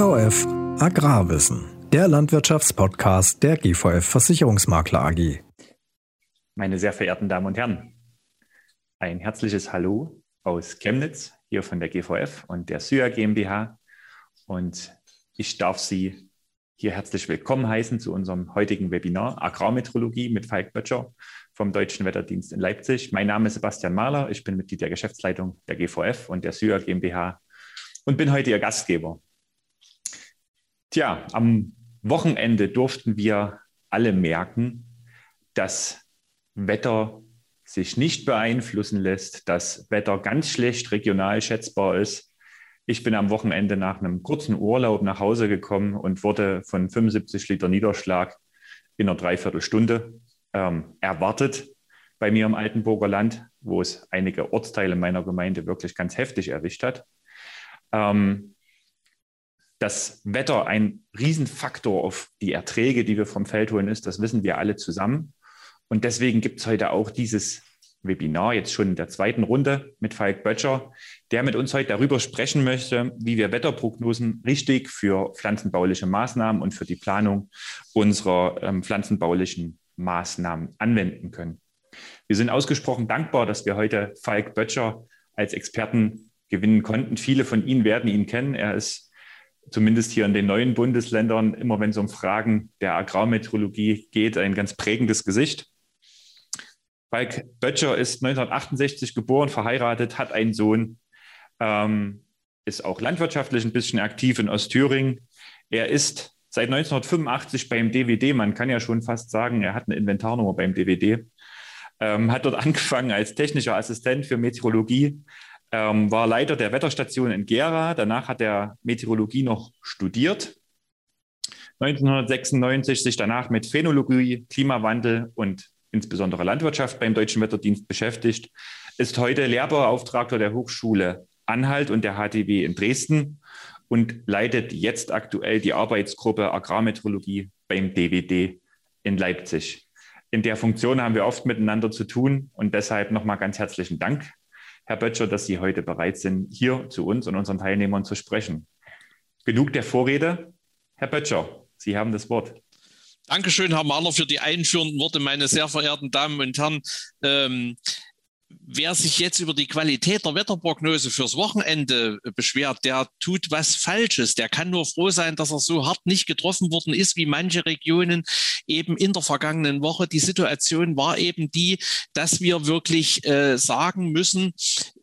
GVF Agrarwissen, der Landwirtschaftspodcast der GVF Versicherungsmakler AG. Meine sehr verehrten Damen und Herren, ein herzliches Hallo aus Chemnitz, hier von der GVF und der SYA GmbH. Und ich darf Sie hier herzlich willkommen heißen zu unserem heutigen Webinar Agrarmetrologie mit Falk Böttcher vom Deutschen Wetterdienst in Leipzig. Mein Name ist Sebastian Mahler, ich bin Mitglied der Geschäftsleitung der GVF und der SYA GmbH und bin heute Ihr Gastgeber. Tja, am Wochenende durften wir alle merken, dass Wetter sich nicht beeinflussen lässt, dass Wetter ganz schlecht regional schätzbar ist. Ich bin am Wochenende nach einem kurzen Urlaub nach Hause gekommen und wurde von 75 Liter Niederschlag in einer Dreiviertelstunde ähm, erwartet bei mir im Altenburger Land, wo es einige Ortsteile meiner Gemeinde wirklich ganz heftig erwischt hat ähm, das Wetter ein Riesenfaktor auf die Erträge, die wir vom Feld holen, ist. Das wissen wir alle zusammen. Und deswegen gibt es heute auch dieses Webinar, jetzt schon in der zweiten Runde mit Falk Böttcher, der mit uns heute darüber sprechen möchte, wie wir Wetterprognosen richtig für pflanzenbauliche Maßnahmen und für die Planung unserer ähm, pflanzenbaulichen Maßnahmen anwenden können. Wir sind ausgesprochen dankbar, dass wir heute Falk Böttcher als Experten gewinnen konnten. Viele von Ihnen werden ihn kennen. Er ist zumindest hier in den neuen Bundesländern, immer wenn es um Fragen der Agrarmeteorologie geht, ein ganz prägendes Gesicht. Falk Böttcher ist 1968 geboren, verheiratet, hat einen Sohn, ähm, ist auch landwirtschaftlich ein bisschen aktiv in Ostthüringen. Er ist seit 1985 beim DWD, man kann ja schon fast sagen, er hat eine Inventarnummer beim DWD, ähm, hat dort angefangen als technischer Assistent für Meteorologie, ähm, war Leiter der Wetterstation in Gera. Danach hat er Meteorologie noch studiert. 1996 sich danach mit Phänologie, Klimawandel und insbesondere Landwirtschaft beim Deutschen Wetterdienst beschäftigt, ist heute Lehrbeauftragter der Hochschule Anhalt und der HTW in Dresden und leitet jetzt aktuell die Arbeitsgruppe Agrarmeteorologie beim DWD in Leipzig. In der Funktion haben wir oft miteinander zu tun und deshalb nochmal ganz herzlichen Dank Herr Böttcher, dass Sie heute bereit sind, hier zu uns und unseren Teilnehmern zu sprechen. Genug der Vorrede. Herr Böttcher, Sie haben das Wort. Dankeschön, Herr Mahler, für die einführenden Worte, meine sehr verehrten Damen und Herren. Ähm, wer sich jetzt über die Qualität der Wetterprognose fürs Wochenende beschwert, der tut was Falsches. Der kann nur froh sein, dass er so hart nicht getroffen worden ist, wie manche Regionen eben in der vergangenen Woche. Die Situation war eben die, dass wir wirklich äh, sagen müssen,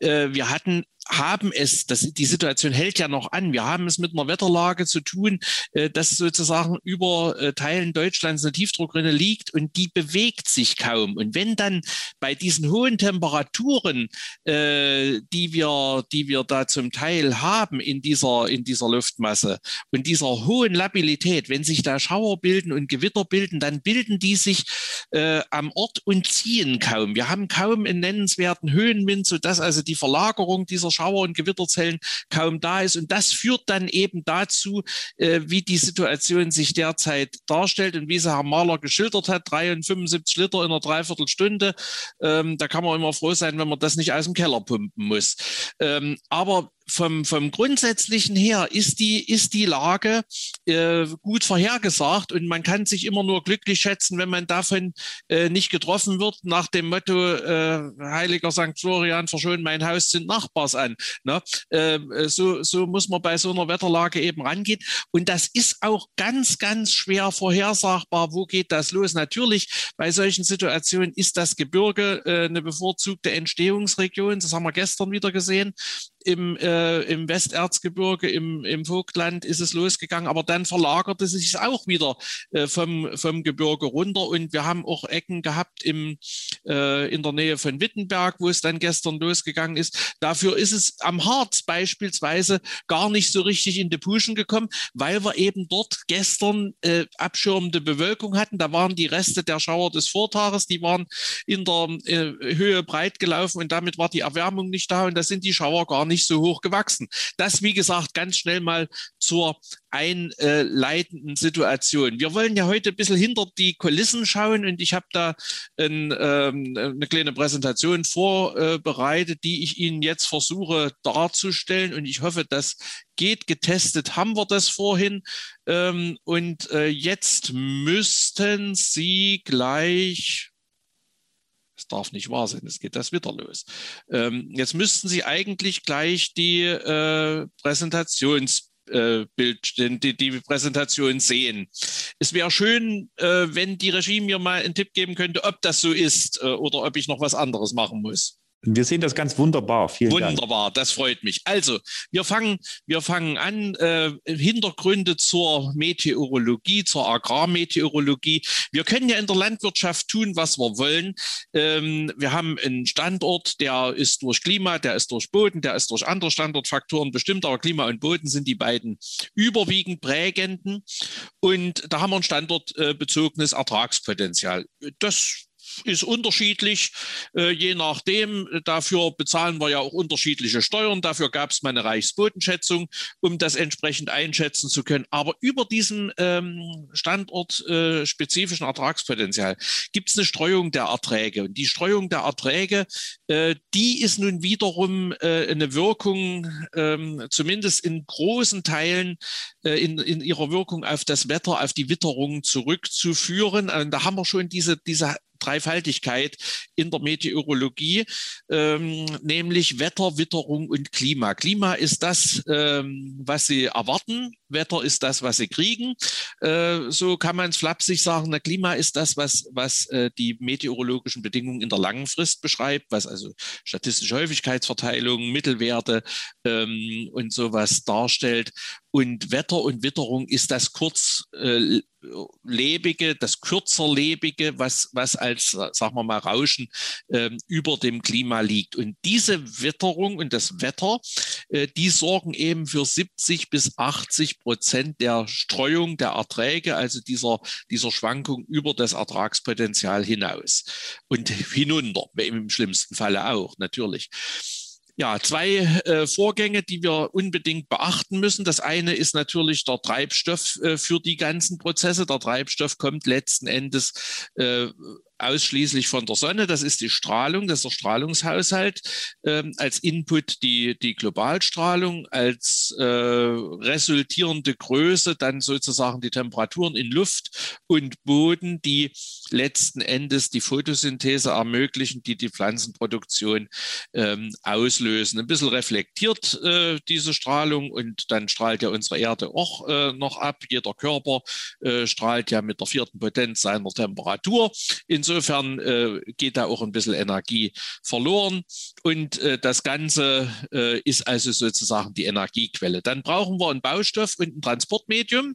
äh, wir hatten haben es, das, die Situation hält ja noch an, wir haben es mit einer Wetterlage zu tun, äh, dass sozusagen über äh, Teilen Deutschlands eine Tiefdruckrinne liegt und die bewegt sich kaum. Und wenn dann bei diesen hohen Temperaturen, äh, die, wir, die wir da zum Teil haben in dieser, in dieser Luftmasse und dieser hohen Labilität, wenn sich da Schauer bilden und Gewitter bilden, dann bilden die sich äh, am Ort und ziehen kaum. Wir haben kaum einen nennenswerten Höhenwind, sodass also die Verlagerung dieser Schauer- und Gewitterzellen kaum da ist. Und das führt dann eben dazu, äh, wie die Situation sich derzeit darstellt und wie sie Herr Mahler geschildert hat, 73 Liter in einer Dreiviertelstunde. Ähm, da kann man immer froh sein, wenn man das nicht aus dem Keller pumpen muss. Ähm, aber vom, vom Grundsätzlichen her ist die, ist die Lage äh, gut vorhergesagt und man kann sich immer nur glücklich schätzen, wenn man davon äh, nicht getroffen wird, nach dem Motto, äh, Heiliger St. Florian, verschon mein Haus, sind Nachbars an. Ne? Äh, so, so muss man bei so einer Wetterlage eben rangehen. Und das ist auch ganz, ganz schwer vorhersagbar. Wo geht das los? Natürlich, bei solchen Situationen ist das Gebirge äh, eine bevorzugte Entstehungsregion. Das haben wir gestern wieder gesehen im, äh, im Westerzgebirge, im, im Vogtland ist es losgegangen, aber dann verlagerte es sich auch wieder äh, vom, vom Gebirge runter und wir haben auch Ecken gehabt im, äh, in der Nähe von Wittenberg, wo es dann gestern losgegangen ist. Dafür ist es am Harz beispielsweise gar nicht so richtig in die Puschen gekommen, weil wir eben dort gestern äh, abschirmende Bewölkung hatten. Da waren die Reste der Schauer des Vortages, die waren in der äh, Höhe breit gelaufen und damit war die Erwärmung nicht da und da sind die Schauer gar nicht nicht so hoch gewachsen. Das, wie gesagt, ganz schnell mal zur einleitenden Situation. Wir wollen ja heute ein bisschen hinter die Kulissen schauen und ich habe da ein, ähm, eine kleine Präsentation vorbereitet, die ich Ihnen jetzt versuche darzustellen und ich hoffe, das geht. Getestet haben wir das vorhin ähm, und äh, jetzt müssten Sie gleich es darf nicht wahr sein, es geht das wieder los. Ähm, jetzt müssten Sie eigentlich gleich die äh, Präsentations äh, Bild, die, die Präsentation sehen. Es wäre schön, äh, wenn die Regie mir mal einen Tipp geben könnte, ob das so ist äh, oder ob ich noch was anderes machen muss. Wir sehen das ganz wunderbar. Vielen wunderbar, Dank. das freut mich. Also, wir fangen, wir fangen an. Äh, Hintergründe zur Meteorologie, zur Agrarmeteorologie. Wir können ja in der Landwirtschaft tun, was wir wollen. Ähm, wir haben einen Standort, der ist durch Klima, der ist durch Boden, der ist durch andere Standortfaktoren bestimmt, aber Klima und Boden sind die beiden überwiegend prägenden. Und da haben wir ein standortbezogenes Ertragspotenzial. Das ist unterschiedlich, äh, je nachdem. Dafür bezahlen wir ja auch unterschiedliche Steuern. Dafür gab es mal eine Reichsbodenschätzung, um das entsprechend einschätzen zu können. Aber über diesem ähm, standortspezifischen äh, Ertragspotenzial gibt es eine Streuung der Erträge. Und die Streuung der Erträge, äh, die ist nun wiederum äh, eine Wirkung, ähm, zumindest in großen Teilen äh, in, in ihrer Wirkung auf das Wetter, auf die Witterung zurückzuführen. Und da haben wir schon diese, diese Dreifaltigkeit in der Meteorologie, ähm, nämlich Wetter, Witterung und Klima. Klima ist das, ähm, was Sie erwarten. Wetter ist das, was Sie kriegen. Äh, so kann man es flapsig sagen. Na, Klima ist das, was, was äh, die meteorologischen Bedingungen in der langen Frist beschreibt, was also statistische Häufigkeitsverteilung, Mittelwerte ähm, und sowas darstellt. Und Wetter und Witterung ist das kurzlebige, äh, das kürzerlebige, was, was als, sagen wir mal, Rauschen äh, über dem Klima liegt. Und diese Witterung und das Wetter, äh, die sorgen eben für 70 bis 80 Prozent der Streuung der Erträge, also dieser, dieser Schwankung über das Ertragspotenzial hinaus und hinunter, im schlimmsten Falle auch, natürlich. Ja, zwei äh, Vorgänge, die wir unbedingt beachten müssen. Das eine ist natürlich der Treibstoff äh, für die ganzen Prozesse. Der Treibstoff kommt letzten Endes äh, ausschließlich von der Sonne. Das ist die Strahlung, das ist der Strahlungshaushalt. Ähm, als Input die, die Globalstrahlung, als äh, resultierende Größe dann sozusagen die Temperaturen in Luft und Boden, die letzten Endes die Photosynthese ermöglichen, die die Pflanzenproduktion ähm, auslösen. Ein bisschen reflektiert äh, diese Strahlung und dann strahlt ja unsere Erde auch äh, noch ab. Jeder Körper äh, strahlt ja mit der vierten Potenz seiner Temperatur. In Insofern äh, geht da auch ein bisschen Energie verloren. Und äh, das Ganze äh, ist also sozusagen die Energiequelle. Dann brauchen wir einen Baustoff und ein Transportmedium.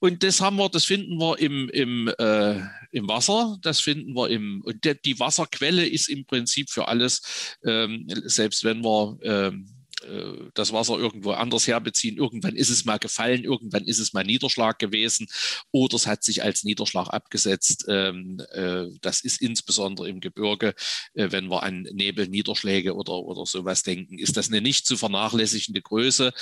Und das haben wir, das finden wir im, im, äh, im Wasser, das finden wir im, und der, die Wasserquelle ist im Prinzip für alles, ähm, selbst wenn wir ähm, äh, das Wasser irgendwo anders herbeziehen. Irgendwann ist es mal gefallen, irgendwann ist es mal Niederschlag gewesen oder es hat sich als Niederschlag abgesetzt. Ähm, äh, das ist insbesondere im Gebirge, äh, wenn wir an Nebelniederschläge oder, oder sowas denken, ist das eine nicht zu vernachlässigende Größe,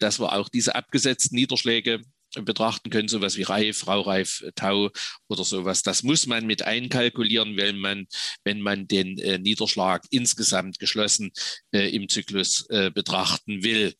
dass wir auch diese abgesetzten Niederschläge betrachten können, sowas wie Reif, Raureif, Tau oder sowas. Das muss man mit einkalkulieren, wenn man, wenn man den äh, Niederschlag insgesamt geschlossen äh, im Zyklus äh, betrachten will.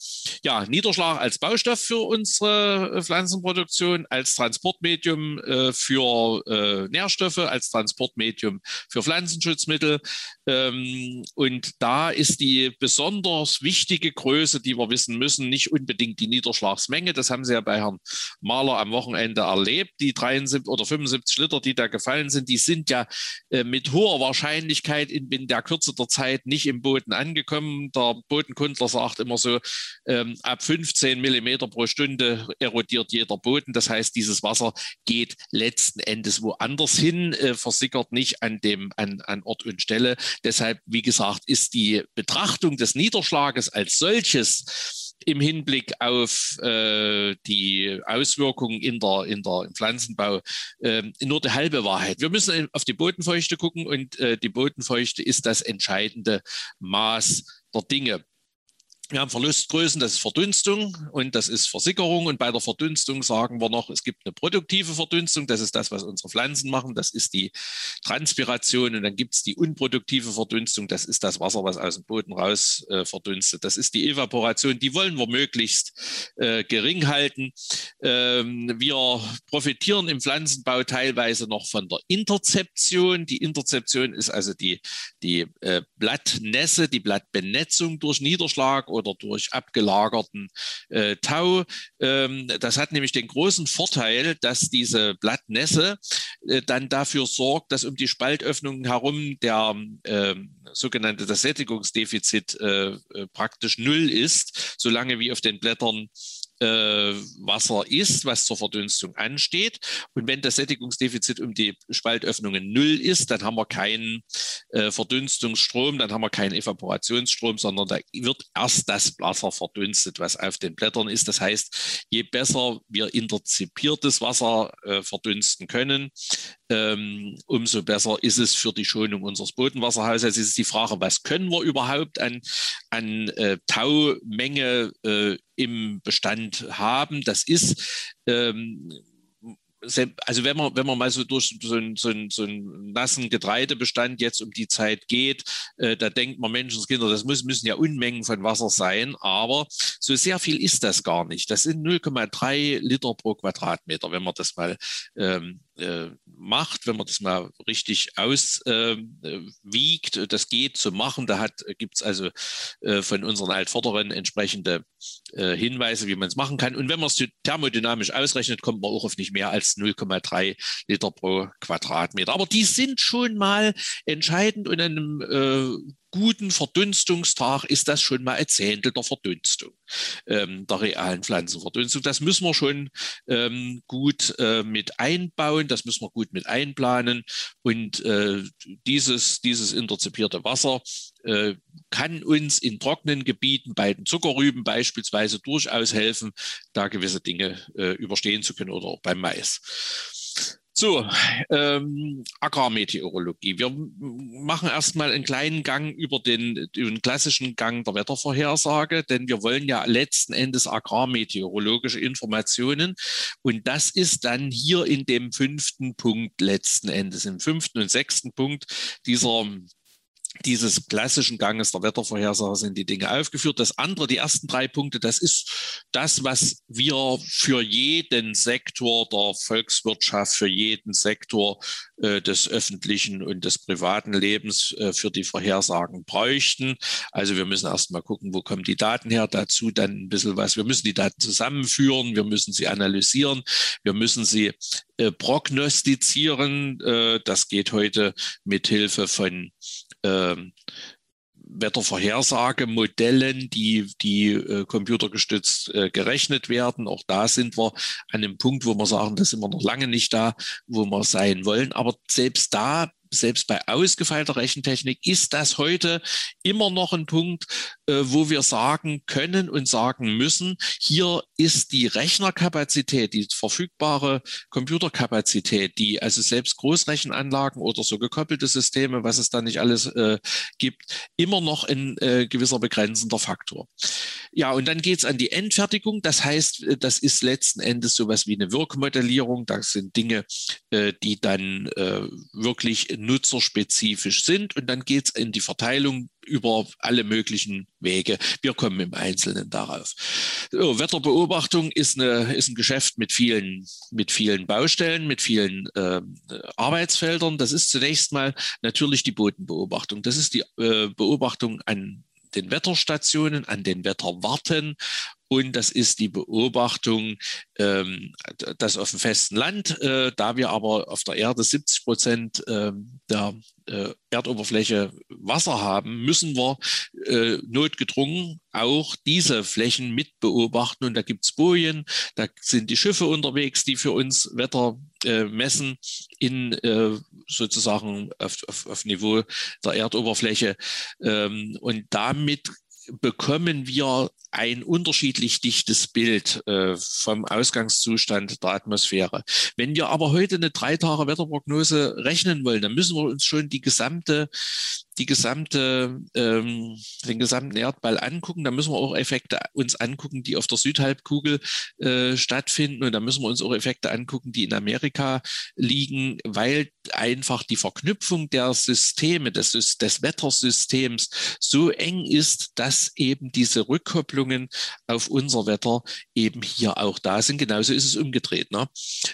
Ja, Niederschlag als Baustoff für unsere äh, Pflanzenproduktion, als Transportmedium äh, für äh, Nährstoffe, als Transportmedium für Pflanzenschutzmittel. Ähm, und da ist die besonders wichtige Größe, die wir wissen müssen, nicht unbedingt die Niederschlagsmenge. Das haben Sie ja bei Herrn Maler am Wochenende erlebt. Die 73 oder 75 Liter, die da gefallen sind, die sind ja äh, mit hoher Wahrscheinlichkeit in, in, der Kürze der Zeit nicht im Boden angekommen. Der Bodenkundler sagt immer so, ähm, ab 15 Millimeter pro Stunde erodiert jeder Boden. Das heißt, dieses Wasser geht letzten Endes woanders hin, äh, versickert nicht an dem an, an Ort und Stelle. Deshalb, wie gesagt, ist die Betrachtung des Niederschlages als solches im Hinblick auf äh, die Auswirkungen in der, in der, im Pflanzenbau äh, nur die halbe Wahrheit. Wir müssen auf die Bodenfeuchte gucken und äh, die Bodenfeuchte ist das entscheidende Maß der Dinge. Wir haben Verlustgrößen, das ist Verdunstung und das ist Versickerung. Und bei der Verdunstung sagen wir noch, es gibt eine produktive Verdunstung, das ist das, was unsere Pflanzen machen, das ist die Transpiration. Und dann gibt es die unproduktive Verdunstung, das ist das Wasser, was aus dem Boden raus äh, verdunstet. Das ist die Evaporation, die wollen wir möglichst äh, gering halten. Ähm, wir profitieren im Pflanzenbau teilweise noch von der Interzeption. Die Interzeption ist also die, die äh, Blattnässe, die Blattbenetzung durch Niederschlag oder durch abgelagerten äh, Tau. Ähm, das hat nämlich den großen Vorteil, dass diese Blattnässe äh, dann dafür sorgt, dass um die Spaltöffnungen herum der äh, sogenannte das Sättigungsdefizit äh, äh, praktisch null ist, solange wie auf den Blättern Wasser ist, was zur Verdunstung ansteht. Und wenn das Sättigungsdefizit um die Spaltöffnungen null ist, dann haben wir keinen äh, Verdunstungsstrom, dann haben wir keinen Evaporationsstrom, sondern da wird erst das Wasser verdunstet, was auf den Blättern ist. Das heißt, je besser wir interzipiertes Wasser äh, verdunsten können, ähm, umso besser ist es für die Schonung unseres Bodenwasserhaushalts. Es ist die Frage, was können wir überhaupt an, an äh, Taumenge äh, im Bestand haben. Das ist ähm, also wenn man, wenn man mal so durch so einen, so einen, so einen nassen Getreidebestand jetzt um die Zeit geht, äh, da denkt man Menschenskinder, das muss, müssen ja Unmengen von Wasser sein, aber so sehr viel ist das gar nicht. Das sind 0,3 Liter pro Quadratmeter, wenn man das mal ähm, äh, macht, wenn man das mal richtig auswiegt. Äh, das geht zu machen. Da gibt es also äh, von unseren Altvorderen entsprechende äh, Hinweise, wie man es machen kann. Und wenn man es thermodynamisch ausrechnet, kommt man auch auf nicht mehr als 0,3 Liter pro Quadratmeter. Aber die sind schon mal entscheidend und einem äh, guten Verdunstungstag ist das schon mal ein Zehntel der Verdunstung, ähm, der realen Pflanzenverdunstung. Das müssen wir schon ähm, gut äh, mit einbauen, das müssen wir gut mit einplanen. Und äh, dieses, dieses interzipierte Wasser äh, kann uns in trockenen Gebieten bei den Zuckerrüben beispielsweise durchaus helfen, da gewisse Dinge äh, überstehen zu können oder auch beim Mais. So, ähm, Agrarmeteorologie. Wir machen erstmal einen kleinen Gang über den, den, klassischen Gang der Wettervorhersage, denn wir wollen ja letzten Endes agrarmeteorologische Informationen. Und das ist dann hier in dem fünften Punkt letzten Endes, im fünften und sechsten Punkt dieser dieses klassischen Ganges der Wettervorhersage sind die Dinge aufgeführt. Das andere, die ersten drei Punkte, das ist das, was wir für jeden Sektor der Volkswirtschaft, für jeden Sektor äh, des öffentlichen und des privaten Lebens äh, für die Vorhersagen bräuchten. Also wir müssen erst mal gucken, wo kommen die Daten her. Dazu dann ein bisschen was. Wir müssen die Daten zusammenführen, wir müssen sie analysieren, wir müssen sie äh, prognostizieren. Äh, das geht heute mit Hilfe von ähm, Wettervorhersagemodellen, die, die äh, computergestützt äh, gerechnet werden. Auch da sind wir an einem Punkt, wo wir sagen, da sind wir noch lange nicht da, wo wir sein wollen. Aber selbst da selbst bei ausgefeilter Rechentechnik ist das heute immer noch ein Punkt, äh, wo wir sagen können und sagen müssen, hier ist die Rechnerkapazität, die verfügbare Computerkapazität, die also selbst Großrechenanlagen oder so gekoppelte Systeme, was es da nicht alles äh, gibt, immer noch ein äh, gewisser begrenzender Faktor. Ja, und dann geht es an die Endfertigung. Das heißt, äh, das ist letzten Endes sowas wie eine Wirkmodellierung. Das sind Dinge, äh, die dann äh, wirklich nutzerspezifisch sind. Und dann geht es in die Verteilung über alle möglichen Wege. Wir kommen im Einzelnen darauf. So, Wetterbeobachtung ist, eine, ist ein Geschäft mit vielen, mit vielen Baustellen, mit vielen äh, Arbeitsfeldern. Das ist zunächst mal natürlich die Bodenbeobachtung. Das ist die äh, Beobachtung an den Wetterstationen, an den Wetterwarten und das ist die Beobachtung, ähm, dass auf dem festen Land, äh, da wir aber auf der Erde 70 Prozent äh, der äh, Erdoberfläche Wasser haben, müssen wir äh, notgedrungen auch diese Flächen mit beobachten. Und da gibt es Bojen, da sind die Schiffe unterwegs, die für uns Wetter äh, messen in äh, sozusagen auf, auf, auf Niveau der Erdoberfläche. Ähm, und damit bekommen wir ein unterschiedlich dichtes Bild äh, vom Ausgangszustand der Atmosphäre. Wenn wir aber heute eine drei Tage Wetterprognose rechnen wollen, dann müssen wir uns schon die gesamte die gesamte, ähm, den gesamten Erdball angucken, dann müssen wir auch Effekte uns angucken, die auf der Südhalbkugel äh, stattfinden. Und da müssen wir uns auch Effekte angucken, die in Amerika liegen, weil einfach die Verknüpfung der Systeme, des, des Wettersystems so eng ist, dass eben diese Rückkopplungen auf unser Wetter eben hier auch da sind. Genauso ist es umgedreht. Ne?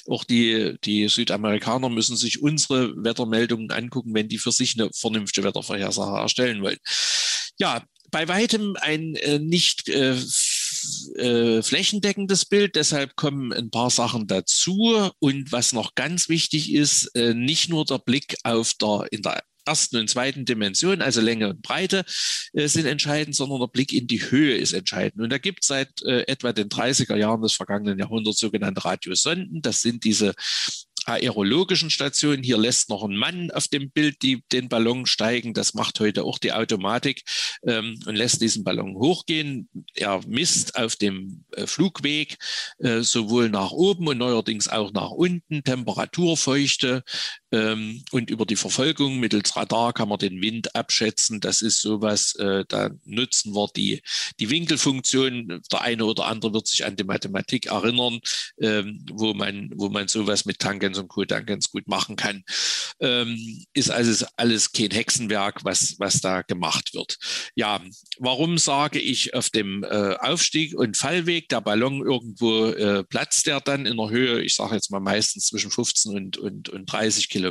Auch die, die Südamerikaner müssen sich unsere Wettermeldungen angucken, wenn die für sich eine vernünftige Wettervorhersage erstellen wollen. Ja, bei weitem ein äh, nicht äh, äh, flächendeckendes Bild. Deshalb kommen ein paar Sachen dazu. Und was noch ganz wichtig ist, äh, nicht nur der Blick auf der, in der ersten und zweiten Dimension, also Länge und Breite, äh, sind entscheidend, sondern der Blick in die Höhe ist entscheidend. Und da gibt es seit äh, etwa den 30er Jahren des vergangenen Jahrhunderts sogenannte Radiosonden. Das sind diese aerologischen Stationen. Hier lässt noch ein Mann auf dem Bild die, den Ballon steigen. Das macht heute auch die Automatik ähm, und lässt diesen Ballon hochgehen. Er misst auf dem äh, Flugweg äh, sowohl nach oben und neuerdings auch nach unten Temperatur, Feuchte und über die Verfolgung mittels Radar kann man den Wind abschätzen. Das ist sowas, äh, da nutzen wir die, die Winkelfunktion. Der eine oder andere wird sich an die Mathematik erinnern, ähm, wo, man, wo man sowas mit Tangen Tangens und Kodan ganz gut machen kann. Ähm, ist also alles kein Hexenwerk, was, was da gemacht wird. Ja, warum sage ich auf dem äh, Aufstieg und Fallweg, der Ballon irgendwo äh, platzt der dann in der Höhe, ich sage jetzt mal meistens zwischen 15 und, und, und 30 Kilometer,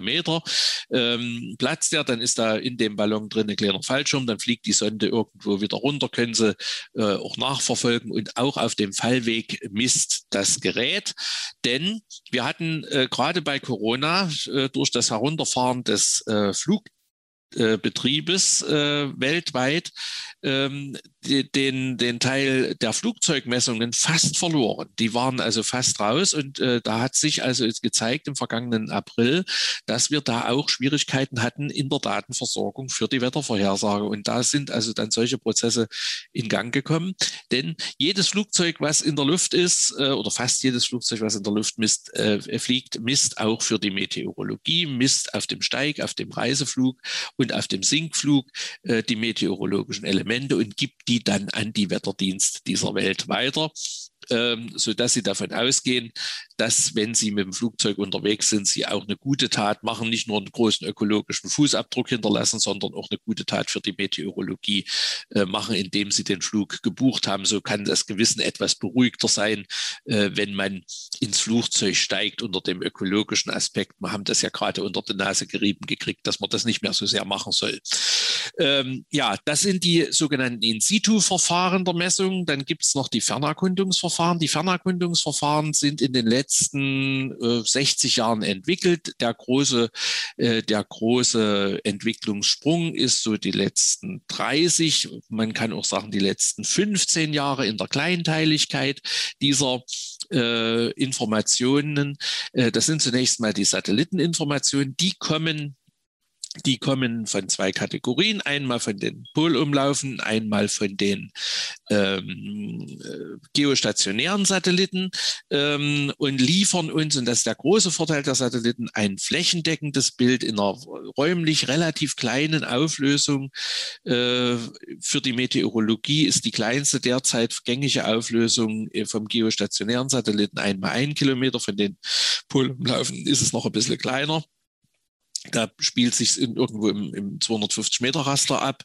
ähm, platzt der, dann ist da in dem Ballon drin ein kleiner Fallschirm, dann fliegt die Sonde irgendwo wieder runter, können sie äh, auch nachverfolgen und auch auf dem Fallweg misst das Gerät, denn wir hatten äh, gerade bei Corona äh, durch das Herunterfahren des äh, Flug äh, Betriebes äh, weltweit ähm, den, den Teil der Flugzeugmessungen fast verloren. Die waren also fast raus und äh, da hat sich also jetzt gezeigt im vergangenen April, dass wir da auch Schwierigkeiten hatten in der Datenversorgung für die Wettervorhersage. Und da sind also dann solche Prozesse in Gang gekommen. Denn jedes Flugzeug, was in der Luft ist, äh, oder fast jedes Flugzeug, was in der Luft misst, äh, fliegt, misst auch für die Meteorologie, misst auf dem Steig, auf dem Reiseflug und auf dem Sinkflug äh, die meteorologischen Elemente und gibt die dann an die Wetterdienst dieser Welt weiter ähm, sodass sie davon ausgehen, dass, wenn sie mit dem Flugzeug unterwegs sind, sie auch eine gute Tat machen, nicht nur einen großen ökologischen Fußabdruck hinterlassen, sondern auch eine gute Tat für die Meteorologie äh, machen, indem sie den Flug gebucht haben. So kann das Gewissen etwas beruhigter sein, äh, wenn man ins Flugzeug steigt unter dem ökologischen Aspekt. Wir haben das ja gerade unter die Nase gerieben gekriegt, dass man das nicht mehr so sehr machen soll. Ähm, ja, das sind die sogenannten In-Situ-Verfahren der Messung. Dann gibt es noch die Fernerkundungsverfahren. Die Fernerkundungsverfahren sind in den letzten äh, 60 Jahren entwickelt. Der große, äh, der große Entwicklungssprung ist so die letzten 30, man kann auch sagen die letzten 15 Jahre in der Kleinteiligkeit dieser äh, Informationen. Äh, das sind zunächst mal die Satelliteninformationen, die kommen die kommen von zwei Kategorien, einmal von den Polumlaufen, einmal von den ähm, äh, geostationären Satelliten ähm, und liefern uns, und das ist der große Vorteil der Satelliten, ein flächendeckendes Bild in einer räumlich relativ kleinen Auflösung. Äh, für die Meteorologie ist die kleinste derzeit gängige Auflösung äh, vom geostationären Satelliten einmal ein Kilometer, von den Polumlaufen ist es noch ein bisschen kleiner. Da spielt sich irgendwo im, im 250 Meter Raster ab.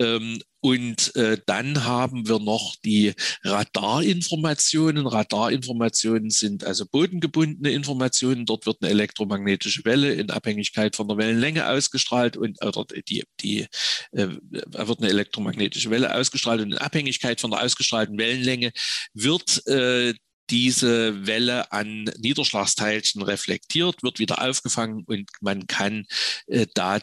Ähm, und äh, dann haben wir noch die Radarinformationen. Radarinformationen sind also bodengebundene Informationen. Dort wird eine elektromagnetische Welle in Abhängigkeit von der Wellenlänge ausgestrahlt und oder die, die äh, wird eine elektromagnetische Welle ausgestrahlt und in Abhängigkeit von der ausgestrahlten Wellenlänge wird äh, diese Welle an Niederschlagsteilchen reflektiert, wird wieder aufgefangen und man kann äh, da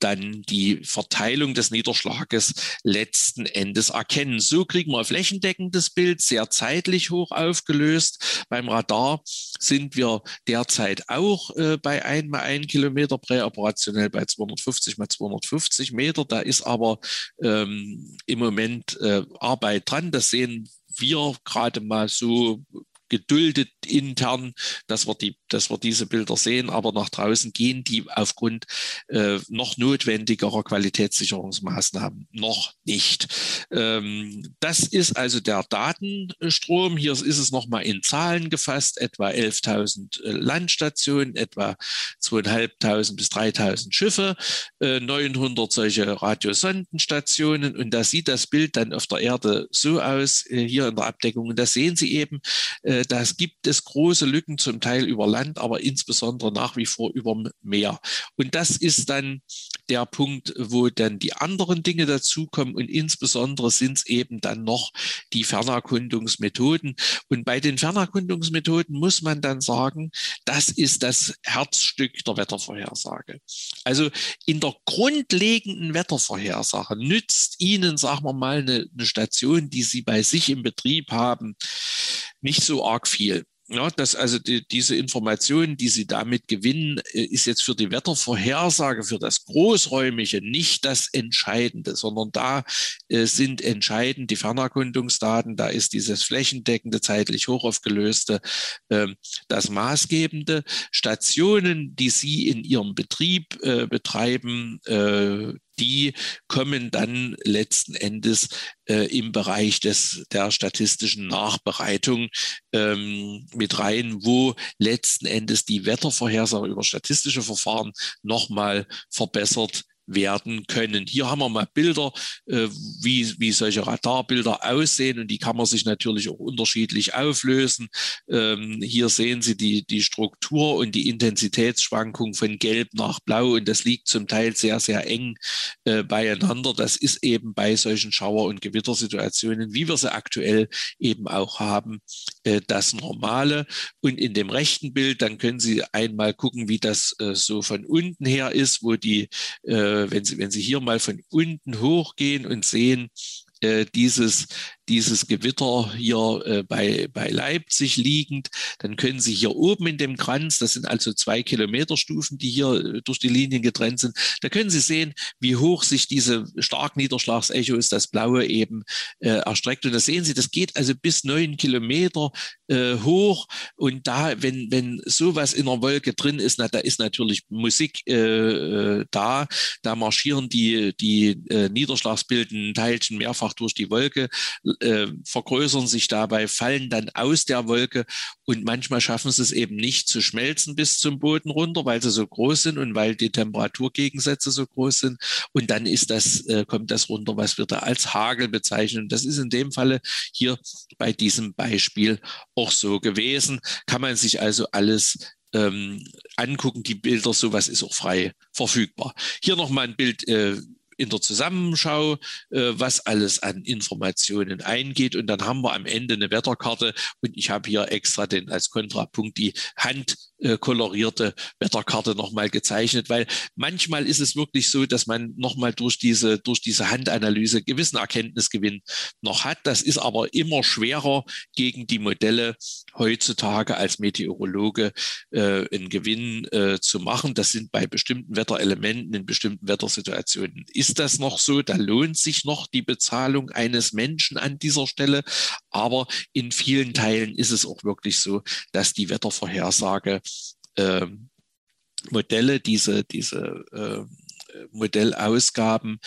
dann die Verteilung des Niederschlages letzten Endes erkennen. So kriegen wir ein flächendeckendes Bild, sehr zeitlich hoch aufgelöst. Beim Radar sind wir derzeit auch äh, bei 1 mal 1 Kilometer präoperationell bei 250 mal 250 Meter. Da ist aber ähm, im Moment äh, Arbeit dran. Das sehen wir gerade mal so geduldet intern, dass wir, die, dass wir diese Bilder sehen, aber nach draußen gehen die aufgrund äh, noch notwendigerer Qualitätssicherungsmaßnahmen noch nicht. Ähm, das ist also der Datenstrom. Hier ist es nochmal in Zahlen gefasst, etwa 11.000 äh, Landstationen, etwa 2.500 bis 3.000 Schiffe, äh, 900 solche Radiosondenstationen und da sieht das Bild dann auf der Erde so aus, äh, hier in der Abdeckung. Und da sehen Sie eben, äh, das gibt es große Lücken zum Teil über Land, aber insbesondere nach wie vor über Meer. Und das ist dann der Punkt, wo dann die anderen Dinge dazukommen und insbesondere sind es eben dann noch die Fernerkundungsmethoden. Und bei den Fernerkundungsmethoden muss man dann sagen, das ist das Herzstück der Wettervorhersage. Also in der grundlegenden Wettervorhersage nützt Ihnen, sagen wir mal, eine, eine Station, die Sie bei sich im Betrieb haben, nicht so arg viel. Ja, dass also die, diese Information, die Sie damit gewinnen, äh, ist jetzt für die Wettervorhersage, für das Großräumige nicht das Entscheidende, sondern da äh, sind entscheidend die Fernerkundungsdaten, da ist dieses flächendeckende, zeitlich hochaufgelöste äh, das Maßgebende. Stationen, die Sie in Ihrem Betrieb äh, betreiben, äh, die kommen dann letzten Endes äh, im Bereich des, der statistischen Nachbereitung ähm, mit rein, wo letzten Endes die Wettervorhersage über statistische Verfahren nochmal verbessert werden können. Hier haben wir mal Bilder, äh, wie, wie solche Radarbilder aussehen und die kann man sich natürlich auch unterschiedlich auflösen. Ähm, hier sehen Sie die, die Struktur und die Intensitätsschwankung von Gelb nach Blau und das liegt zum Teil sehr, sehr eng äh, beieinander. Das ist eben bei solchen Schauer- und Gewittersituationen, wie wir sie aktuell eben auch haben, äh, das Normale. Und in dem rechten Bild, dann können Sie einmal gucken, wie das äh, so von unten her ist, wo die äh, wenn, Sie, wenn Sie hier mal von unten hochgehen und sehen, äh, dieses, dieses Gewitter hier äh, bei, bei Leipzig liegend, dann können Sie hier oben in dem Kranz, das sind also zwei Kilometerstufen, die hier äh, durch die Linien getrennt sind, da können Sie sehen, wie hoch sich diese Starkniederschlagsechos, das blaue eben äh, erstreckt. Und da sehen Sie, das geht also bis neun Kilometer äh, hoch. Und da, wenn, wenn sowas in der Wolke drin ist, na, da ist natürlich Musik äh, äh da. Da marschieren die, die äh, niederschlagsbildenden Teilchen mehrfach durch die Wolke äh, vergrößern sich dabei, fallen dann aus der Wolke und manchmal schaffen sie es eben nicht zu schmelzen bis zum Boden runter, weil sie so groß sind und weil die Temperaturgegensätze so groß sind. Und dann ist das, äh, kommt das runter, was wir da als Hagel bezeichnen. Das ist in dem Falle hier bei diesem Beispiel auch so gewesen. Kann man sich also alles ähm, angucken, die Bilder, sowas ist auch frei verfügbar. Hier nochmal ein Bild äh, in der Zusammenschau, äh, was alles an Informationen eingeht. Und dann haben wir am Ende eine Wetterkarte. Und ich habe hier extra den als Kontrapunkt die Hand äh, kolorierte Wetterkarte nochmal gezeichnet, weil manchmal ist es wirklich so, dass man nochmal durch diese, durch diese Handanalyse gewissen Erkenntnisgewinn noch hat. Das ist aber immer schwerer gegen die Modelle heutzutage als Meteorologe äh, einen Gewinn äh, zu machen. Das sind bei bestimmten Wetterelementen in bestimmten Wettersituationen. Ist das noch so? Da lohnt sich noch die Bezahlung eines Menschen an dieser Stelle. Aber in vielen Teilen ist es auch wirklich so, dass die Wettervorhersage äh, Modelle, diese, diese äh, Modellausgaben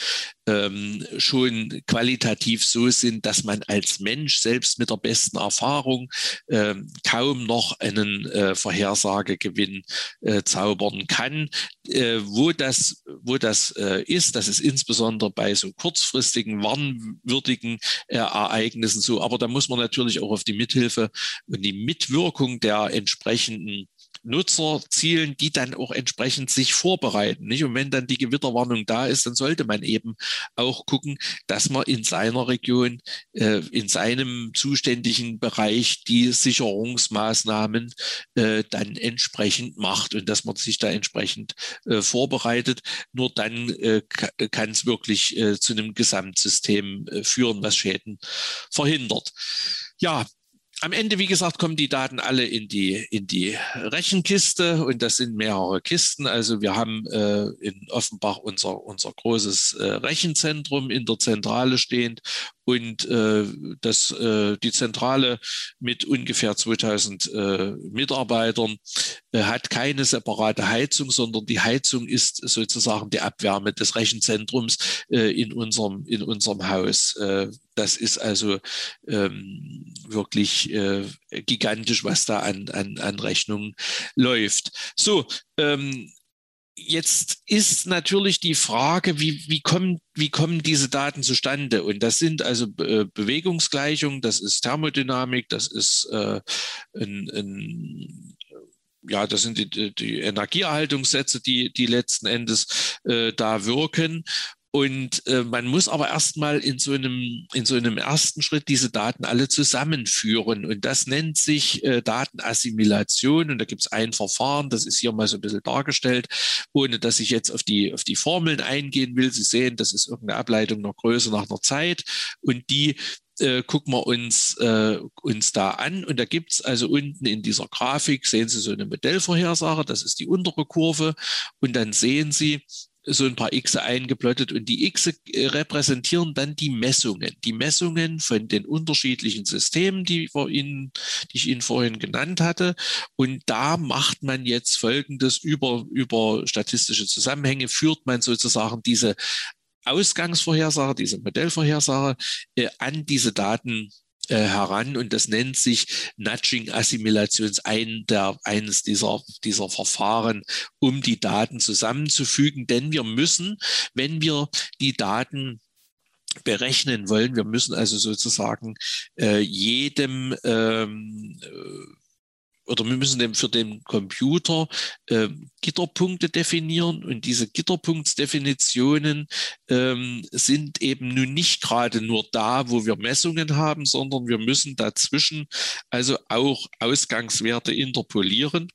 ähm, schon qualitativ so sind, dass man als Mensch selbst mit der besten Erfahrung ähm, kaum noch einen äh, Vorhersagegewinn äh, zaubern kann. Äh, wo das, wo das äh, ist, das ist insbesondere bei so kurzfristigen, warnwürdigen äh, Ereignissen so. Aber da muss man natürlich auch auf die Mithilfe und die Mitwirkung der entsprechenden Nutzer zielen, die dann auch entsprechend sich vorbereiten. Nicht? Und wenn dann die Gewitterwarnung da ist, dann sollte man eben auch gucken, dass man in seiner Region, äh, in seinem zuständigen Bereich die Sicherungsmaßnahmen äh, dann entsprechend macht und dass man sich da entsprechend äh, vorbereitet. Nur dann äh, kann es wirklich äh, zu einem Gesamtsystem äh, führen, was Schäden verhindert. Ja, am Ende, wie gesagt, kommen die Daten alle in die, in die Rechenkiste und das sind mehrere Kisten. Also wir haben äh, in Offenbach unser, unser großes äh, Rechenzentrum in der Zentrale stehend und äh, das, äh, die Zentrale mit ungefähr 2000 äh, Mitarbeitern hat keine separate Heizung, sondern die Heizung ist sozusagen die Abwärme des Rechenzentrums äh, in, unserem, in unserem Haus. Äh, das ist also ähm, wirklich äh, gigantisch, was da an, an, an Rechnungen läuft. So, ähm, Jetzt ist natürlich die Frage, wie, wie, kommen, wie kommen diese Daten zustande? Und das sind also Bewegungsgleichungen, das ist Thermodynamik, das ist äh, ein, ein ja, das sind die, die Energieerhaltungssätze, die, die letzten Endes äh, da wirken. Und äh, man muss aber erstmal in so einem in so einem ersten Schritt diese Daten alle zusammenführen. Und das nennt sich äh, Datenassimilation. Und da gibt es ein Verfahren, das ist hier mal so ein bisschen dargestellt, ohne dass ich jetzt auf die, auf die Formeln eingehen will. Sie sehen, das ist irgendeine Ableitung nach Größe, nach einer Zeit. Und die äh, gucken wir uns, äh, uns da an. Und da gibt es also unten in dieser Grafik, sehen Sie so eine Modellvorhersage, das ist die untere Kurve. Und dann sehen Sie, so ein paar X eingeplottet und die X äh, repräsentieren dann die Messungen, die Messungen von den unterschiedlichen Systemen, die, wir Ihnen, die ich Ihnen vorhin genannt hatte. Und da macht man jetzt Folgendes über, über statistische Zusammenhänge, führt man sozusagen diese Ausgangsvorhersage, diese Modellvorhersage äh, an diese Daten äh, heran und das nennt sich Nudging Assimilations ein der, eines dieser, dieser Verfahren, um die Daten zusammenzufügen. Denn wir müssen, wenn wir die Daten berechnen wollen. Wir müssen also sozusagen äh, jedem ähm, äh, oder wir müssen dem für den Computer äh, Gitterpunkte definieren und diese Gitterpunktsdefinitionen ähm, sind eben nun nicht gerade nur da, wo wir Messungen haben, sondern wir müssen dazwischen also auch Ausgangswerte interpolieren.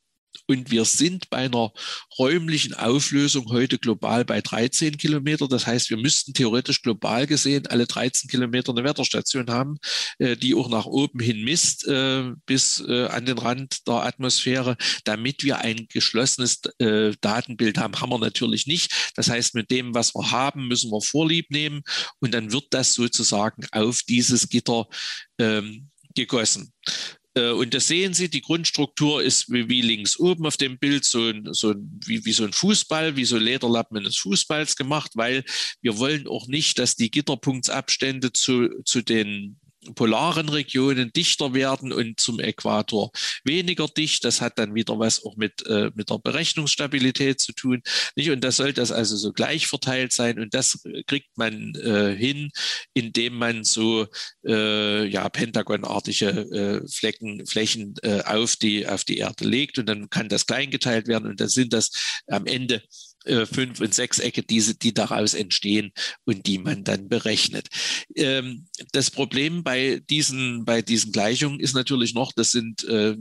Und wir sind bei einer räumlichen Auflösung heute global bei 13 Kilometer. Das heißt, wir müssten theoretisch global gesehen alle 13 Kilometer eine Wetterstation haben, äh, die auch nach oben hin misst äh, bis äh, an den Rand der Atmosphäre, damit wir ein geschlossenes Datenbild haben. Haben wir natürlich nicht. Das heißt, mit dem, was wir haben, müssen wir Vorlieb nehmen und dann wird das sozusagen auf dieses Gitter ähm, gegossen. Äh, und das sehen Sie, die Grundstruktur ist wie, wie links oben auf dem Bild, so, so wie, wie so ein Fußball, wie so Lederlappen eines Fußballs gemacht, weil wir wollen auch nicht, dass die Gitterpunktsabstände zu, zu den polaren Regionen dichter werden und zum Äquator weniger dicht. Das hat dann wieder was auch mit, äh, mit der Berechnungsstabilität zu tun. Nicht? Und das soll das also so gleich verteilt sein. Und das kriegt man äh, hin, indem man so äh, ja, pentagonartige äh, Flecken, Flächen äh, auf, die, auf die Erde legt. Und dann kann das klein geteilt werden. Und dann sind das am Ende äh, fünf und sechs Ecke, diese, die daraus entstehen und die man dann berechnet. Ähm, das Problem bei diesen, bei diesen Gleichungen ist natürlich noch, das sind äh,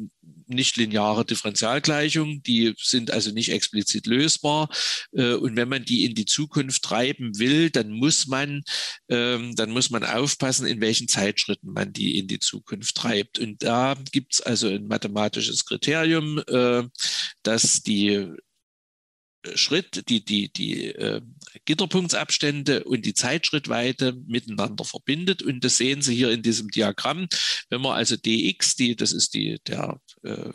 nicht lineare Differentialgleichungen, die sind also nicht explizit lösbar. Äh, und wenn man die in die Zukunft treiben will, dann muss man, ähm, dann muss man aufpassen, in welchen Zeitschritten man die in die Zukunft treibt. Und da gibt es also ein mathematisches Kriterium, äh, dass die Schritt, die, die, die äh, Gitterpunktsabstände und die Zeitschrittweite miteinander verbindet. Und das sehen Sie hier in diesem Diagramm. Wenn man also dx, die, das ist die, der äh,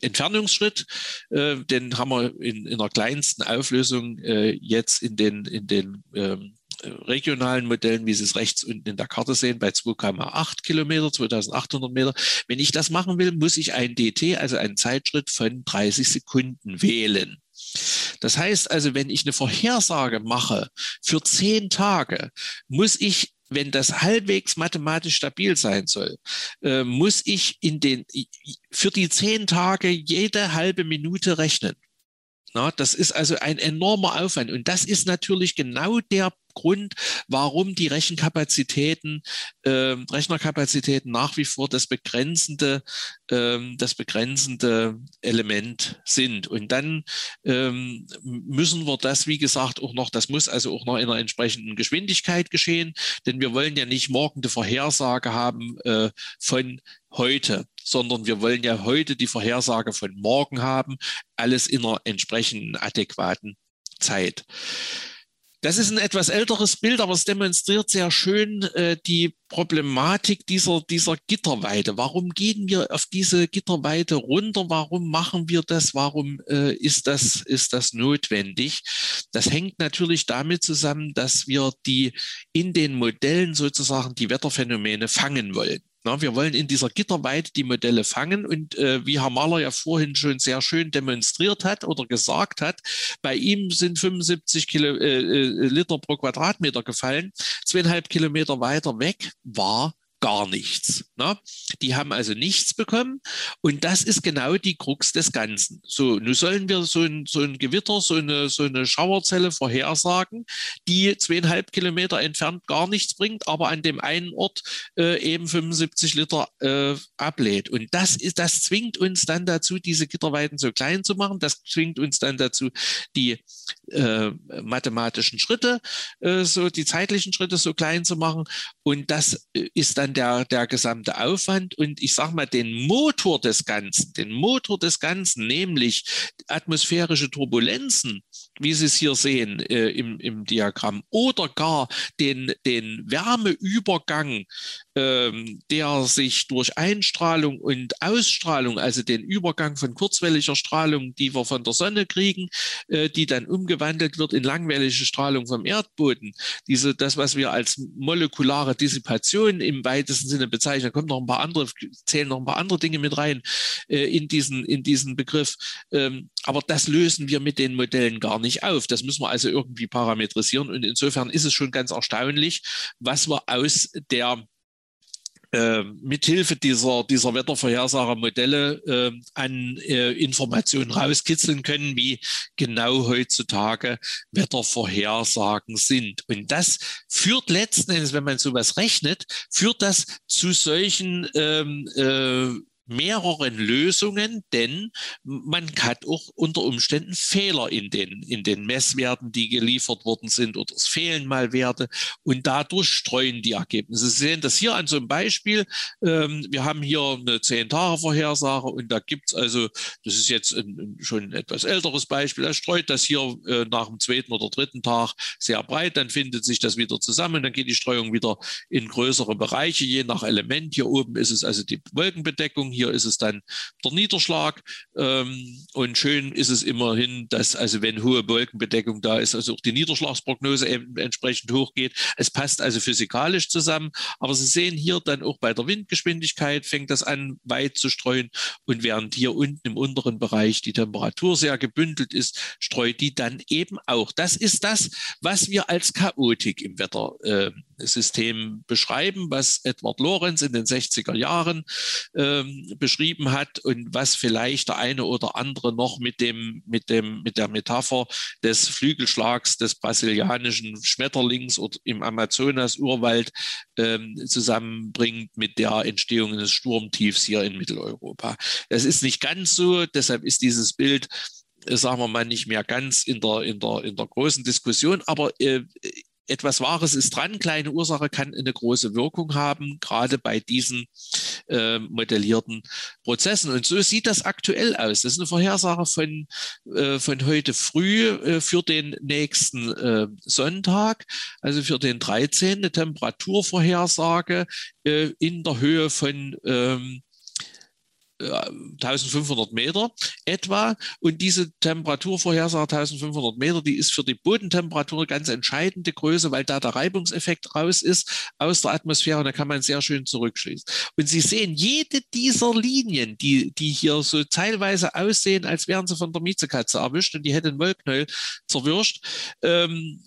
Entfernungsschritt, äh, den haben wir in, in der kleinsten Auflösung äh, jetzt in den, in den ähm, regionalen Modellen, wie Sie es rechts unten in der Karte sehen, bei 2,8 Kilometer, 2800 Meter. Wenn ich das machen will, muss ich ein DT, also einen Zeitschritt von 30 Sekunden wählen. Das heißt also, wenn ich eine Vorhersage mache für zehn Tage, muss ich wenn das halbwegs mathematisch stabil sein soll, äh, muss ich in den, für die zehn Tage jede halbe Minute rechnen. Na, das ist also ein enormer Aufwand. Und das ist natürlich genau der Grund, warum die Rechenkapazitäten, äh, Rechnerkapazitäten nach wie vor das begrenzende, äh, das begrenzende Element sind. Und dann ähm, müssen wir das, wie gesagt, auch noch, das muss also auch noch in einer entsprechenden Geschwindigkeit geschehen, denn wir wollen ja nicht morgen die Vorhersage haben äh, von heute, sondern wir wollen ja heute die Vorhersage von morgen haben, alles in einer entsprechenden adäquaten Zeit. Das ist ein etwas älteres Bild, aber es demonstriert sehr schön äh, die Problematik dieser, dieser Gitterweite. Warum gehen wir auf diese Gitterweite runter? Warum machen wir das? Warum äh, ist, das, ist das notwendig? Das hängt natürlich damit zusammen, dass wir die in den Modellen sozusagen die Wetterphänomene fangen wollen. Na, wir wollen in dieser Gitterweite die Modelle fangen und äh, wie Herr Mahler ja vorhin schon sehr schön demonstriert hat oder gesagt hat, bei ihm sind 75 Kilo, äh, äh, Liter pro Quadratmeter gefallen. Zweieinhalb Kilometer weiter weg war gar nichts. Ne? Die haben also nichts bekommen und das ist genau die Krux des Ganzen. So, nun sollen wir so ein, so ein Gewitter, so eine, so eine Schauerzelle vorhersagen, die zweieinhalb Kilometer entfernt gar nichts bringt, aber an dem einen Ort äh, eben 75 Liter äh, ablädt. Und das, ist, das zwingt uns dann dazu, diese Gitterweiten so klein zu machen. Das zwingt uns dann dazu, die äh, mathematischen Schritte, äh, so die zeitlichen Schritte so klein zu machen. Und das äh, ist dann der, der gesamte Aufwand. Und ich sage mal, den Motor des Ganzen, den Motor des Ganzen, nämlich atmosphärische Turbulenzen, wie Sie es hier sehen äh, im, im Diagramm, oder gar den, den Wärmeübergang, ähm, der sich durch Einstrahlung und Ausstrahlung, also den Übergang von kurzwelliger Strahlung, die wir von der Sonne kriegen, äh, die dann umgewandelt wird in langwellige Strahlung vom Erdboden, diese, das, was wir als molekulare Dissipation im weitesten Sinne bezeichnen, da kommen noch ein paar andere, zählen noch ein paar andere Dinge mit rein äh, in, diesen, in diesen Begriff. Ähm, aber das lösen wir mit den Modellen gar nicht auf. Das müssen wir also irgendwie parametrisieren. Und insofern ist es schon ganz erstaunlich, was wir aus der äh, mithilfe dieser, dieser Wettervorhersagemodelle äh, an äh, Informationen rauskitzeln können, wie genau heutzutage Wettervorhersagen sind. Und das führt letzten Endes, wenn man sowas rechnet, führt das zu solchen ähm, äh, mehreren Lösungen, denn man hat auch unter Umständen Fehler in den, in den Messwerten, die geliefert worden sind oder es fehlen mal Werte und dadurch streuen die Ergebnisse. Sie sehen das hier an so einem Beispiel. Ähm, wir haben hier eine 10-Tage-Vorhersage und da gibt es also, das ist jetzt ein, schon ein etwas älteres Beispiel, er streut das hier äh, nach dem zweiten oder dritten Tag sehr breit, dann findet sich das wieder zusammen, dann geht die Streuung wieder in größere Bereiche, je nach Element. Hier oben ist es also die Wolkenbedeckung, hier ist es dann der Niederschlag. Ähm, und schön ist es immerhin, dass also wenn hohe Wolkenbedeckung da ist, also auch die Niederschlagsprognose entsprechend hoch geht. Es passt also physikalisch zusammen. Aber Sie sehen hier dann auch bei der Windgeschwindigkeit fängt das an, weit zu streuen. Und während hier unten im unteren Bereich die Temperatur sehr gebündelt ist, streut die dann eben auch. Das ist das, was wir als Chaotik im Wettersystem äh, beschreiben, was Edward Lorenz in den 60er Jahren ähm, beschrieben hat und was vielleicht der eine oder andere noch mit dem, mit dem, mit der Metapher des Flügelschlags des brasilianischen Schmetterlings oder im Amazonas-Urwald ähm, zusammenbringt mit der Entstehung des Sturmtiefs hier in Mitteleuropa. Das ist nicht ganz so, deshalb ist dieses Bild äh, sagen wir mal, nicht mehr ganz in der, in der, in der großen Diskussion, aber äh, etwas Wahres ist dran. Kleine Ursache kann eine große Wirkung haben, gerade bei diesen äh, modellierten Prozessen. Und so sieht das aktuell aus. Das ist eine Vorhersage von, äh, von heute früh äh, für den nächsten äh, Sonntag, also für den 13. Eine Temperaturvorhersage äh, in der Höhe von ähm, 1500 Meter etwa. Und diese Temperaturvorhersage 1500 Meter, die ist für die Bodentemperatur eine ganz entscheidende Größe, weil da der Reibungseffekt raus ist aus der Atmosphäre und da kann man sehr schön zurückschließen. Und Sie sehen, jede dieser Linien, die, die hier so teilweise aussehen, als wären sie von der Miezekatze erwischt und die hätte ein Wollknäuel zerwirscht, ähm,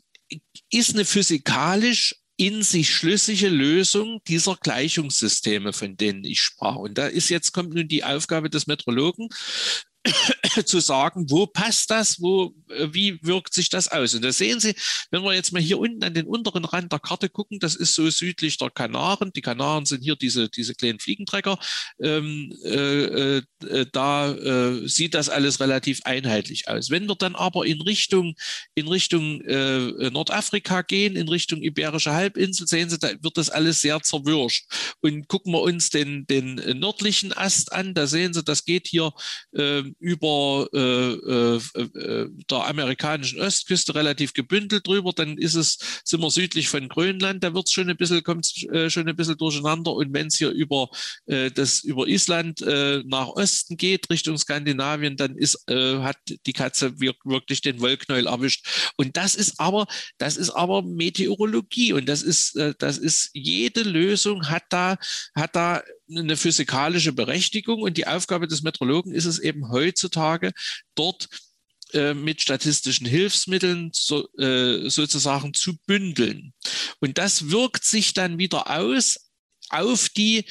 ist eine physikalisch in sich schlüssige Lösung dieser Gleichungssysteme, von denen ich sprach. Und da ist jetzt kommt nun die Aufgabe des Metrologen, zu sagen, wo passt das, wo, äh, wie wirkt sich das aus? Und da sehen Sie, wenn wir jetzt mal hier unten an den unteren Rand der Karte gucken, das ist so südlich der Kanaren. Die Kanaren sind hier diese, diese kleinen Fliegenträger. Ähm, äh, äh, da äh, sieht das alles relativ einheitlich aus. Wenn wir dann aber in Richtung, in Richtung äh, Nordafrika gehen, in Richtung Iberische Halbinsel, sehen Sie, da wird das alles sehr zerwürscht. Und gucken wir uns den, den nördlichen Ast an, da sehen Sie, das geht hier äh, über äh, äh, äh, der amerikanischen Ostküste relativ gebündelt drüber. Dann ist es, sind wir südlich von Grönland, da wird es schon ein bisschen, kommt äh, schon ein bisschen durcheinander. Und wenn es hier über äh, das über Island äh, nach Osten geht, Richtung Skandinavien, dann ist, äh, hat die Katze wirklich den Wollknäuel erwischt. Und das ist aber, das ist aber Meteorologie und das ist, äh, das ist jede Lösung hat da, hat da eine physikalische Berechtigung und die Aufgabe des Meteorologen ist es eben heutzutage, dort äh, mit statistischen Hilfsmitteln so, äh, sozusagen zu bündeln. Und das wirkt sich dann wieder aus auf die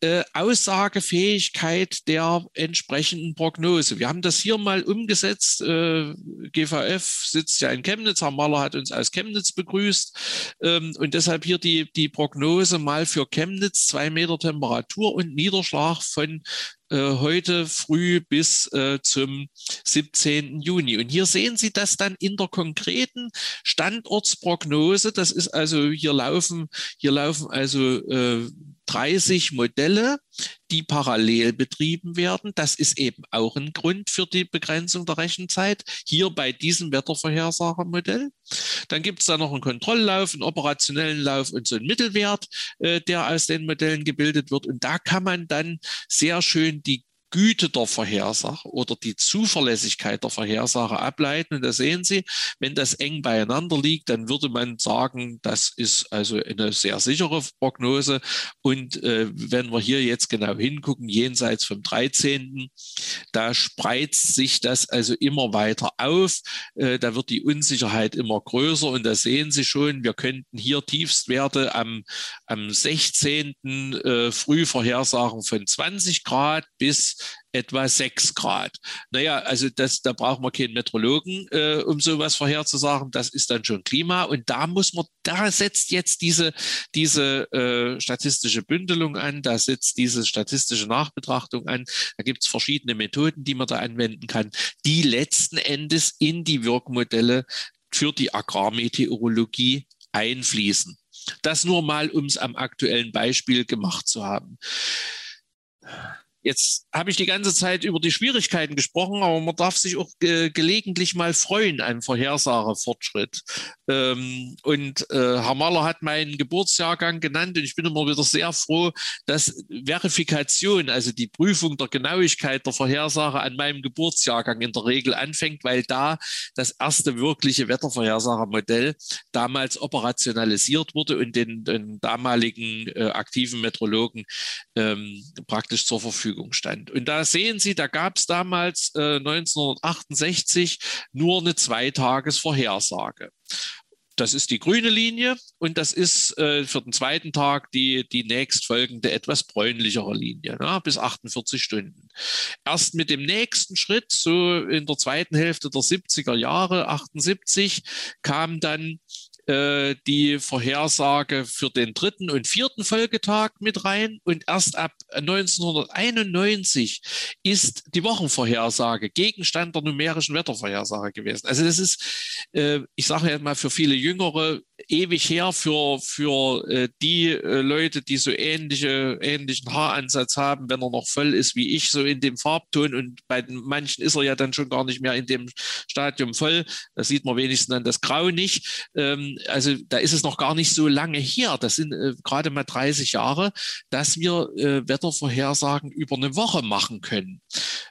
äh, Aussagefähigkeit der entsprechenden Prognose. Wir haben das hier mal umgesetzt. Äh, GVF sitzt ja in Chemnitz. Herr Maler hat uns aus Chemnitz begrüßt. Ähm, und deshalb hier die, die Prognose mal für Chemnitz. Zwei Meter Temperatur und Niederschlag von äh, heute früh bis äh, zum 17. Juni. Und hier sehen Sie das dann in der konkreten Standortsprognose. Das ist also, hier laufen, hier laufen also äh, 30 Modelle, die parallel betrieben werden. Das ist eben auch ein Grund für die Begrenzung der Rechenzeit. Hier bei diesem Wettervorhersagemodell. Dann gibt es da noch einen Kontrolllauf, einen operationellen Lauf und so einen Mittelwert, äh, der aus den Modellen gebildet wird. Und da kann man dann sehr schön die Güte der Vorhersage oder die Zuverlässigkeit der Vorhersage ableiten. Und da sehen Sie, wenn das eng beieinander liegt, dann würde man sagen, das ist also eine sehr sichere Prognose. Und äh, wenn wir hier jetzt genau hingucken, jenseits vom 13., da spreizt sich das also immer weiter auf. Äh, da wird die Unsicherheit immer größer. Und da sehen Sie schon, wir könnten hier Tiefstwerte am, am 16. Äh, Frühvorhersagen von 20 Grad bis etwa 6 Grad. Naja, also das, da braucht man keinen Metrologen, äh, um sowas vorherzusagen. Das ist dann schon Klima. Und da muss man, da setzt jetzt diese, diese äh, statistische Bündelung an, da setzt diese statistische Nachbetrachtung an. Da gibt es verschiedene Methoden, die man da anwenden kann, die letzten Endes in die Wirkmodelle für die Agrarmeteorologie einfließen. Das nur mal, um es am aktuellen Beispiel gemacht zu haben. Jetzt habe ich die ganze Zeit über die Schwierigkeiten gesprochen, aber man darf sich auch äh, gelegentlich mal freuen an Vorhersagefortschritt. Ähm, und äh, Herr Maller hat meinen Geburtsjahrgang genannt und ich bin immer wieder sehr froh, dass Verifikation, also die Prüfung der Genauigkeit der Vorhersage an meinem Geburtsjahrgang in der Regel anfängt, weil da das erste wirkliche Wettervorhersagemodell damals operationalisiert wurde und den, den damaligen äh, aktiven Metrologen ähm, praktisch zur Verfügung Verfügung stand. Und da sehen Sie, da gab es damals äh, 1968 nur eine Zweitagesvorhersage. Das ist die grüne Linie und das ist äh, für den zweiten Tag die, die nächstfolgende etwas bräunlichere Linie, na, bis 48 Stunden. Erst mit dem nächsten Schritt, so in der zweiten Hälfte der 70er Jahre, 78, kam dann äh, die Vorhersage für den dritten und vierten Folgetag mit rein. Und erst ab 1991 ist die Wochenvorhersage Gegenstand der numerischen Wettervorhersage gewesen. Also das ist, äh, ich sage jetzt mal für viele Jüngere, ewig her für, für äh, die äh, Leute, die so ähnliche, ähnlichen Haaransatz haben, wenn er noch voll ist wie ich, so in dem Farbton. Und bei den manchen ist er ja dann schon gar nicht mehr in dem Stadium voll. Da sieht man wenigstens dann das Grau nicht. Ähm, also da ist es noch gar nicht so lange her, das sind äh, gerade mal 30 Jahre, dass wir äh, Wettervorhersagen über eine Woche machen können.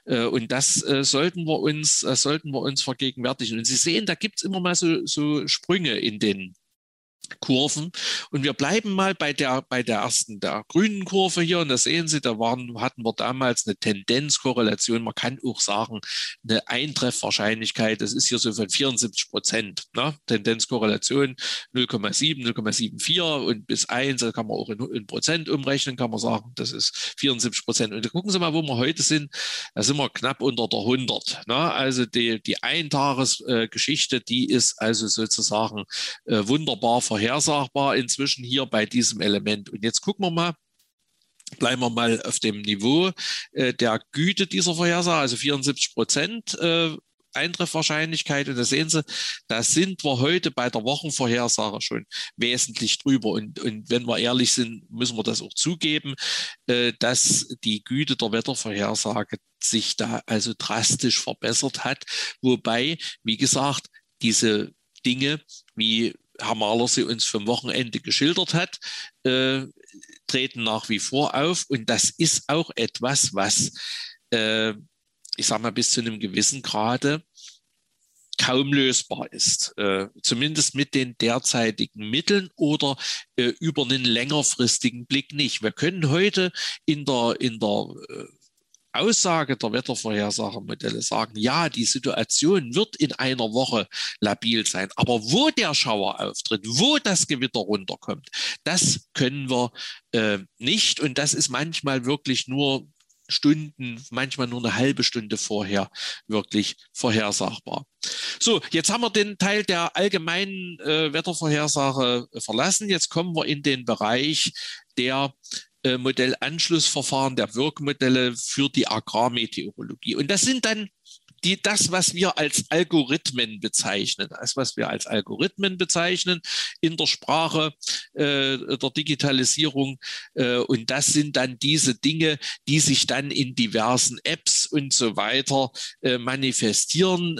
Äh, und das äh, sollten wir uns, sollten wir uns vergegenwärtigen. Und Sie sehen, da gibt es immer mal so, so Sprünge in den Kurven. Und wir bleiben mal bei der, bei der ersten, der grünen Kurve hier. Und da sehen Sie, da waren, hatten wir damals eine Tendenzkorrelation. Man kann auch sagen, eine Eintreffwahrscheinlichkeit. Das ist hier so von 74 Prozent. Ne? Tendenzkorrelation 0,7, 0,74 und bis 1, da kann man auch in, in, Prozent umrechnen, kann man sagen, das ist 74 Prozent. Und gucken Sie mal, wo wir heute sind. Da sind wir knapp unter der 100. Ne? Also die, die Eintagesgeschichte, äh, die ist also sozusagen äh, wunderbar verhältnismäßig vorhersagbar inzwischen hier bei diesem Element. Und jetzt gucken wir mal, bleiben wir mal auf dem Niveau äh, der Güte dieser Vorhersage, also 74 Prozent äh, Eintreffwahrscheinlichkeit. Und da sehen Sie, da sind wir heute bei der Wochenvorhersage schon wesentlich drüber. Und, und wenn wir ehrlich sind, müssen wir das auch zugeben, äh, dass die Güte der Wettervorhersage sich da also drastisch verbessert hat. Wobei, wie gesagt, diese Dinge, wie Herr Mahler sie uns vom Wochenende geschildert hat, äh, treten nach wie vor auf. Und das ist auch etwas, was, äh, ich sage mal, bis zu einem gewissen Grade kaum lösbar ist, äh, zumindest mit den derzeitigen Mitteln oder äh, über einen längerfristigen Blick nicht. Wir können heute in der, in der äh, Aussage der Wettervorhersagemodelle sagen, ja, die Situation wird in einer Woche labil sein, aber wo der Schauer auftritt, wo das Gewitter runterkommt, das können wir äh, nicht und das ist manchmal wirklich nur Stunden, manchmal nur eine halbe Stunde vorher wirklich vorhersagbar. So, jetzt haben wir den Teil der allgemeinen äh, Wettervorhersage verlassen. Jetzt kommen wir in den Bereich der Modellanschlussverfahren, der Wirkmodelle für die Agrarmeteorologie. Und das sind dann die, das, was wir als Algorithmen bezeichnen, das, was wir als Algorithmen bezeichnen in der Sprache äh, der Digitalisierung. Äh, und das sind dann diese Dinge, die sich dann in diversen Apps und so weiter äh, manifestieren.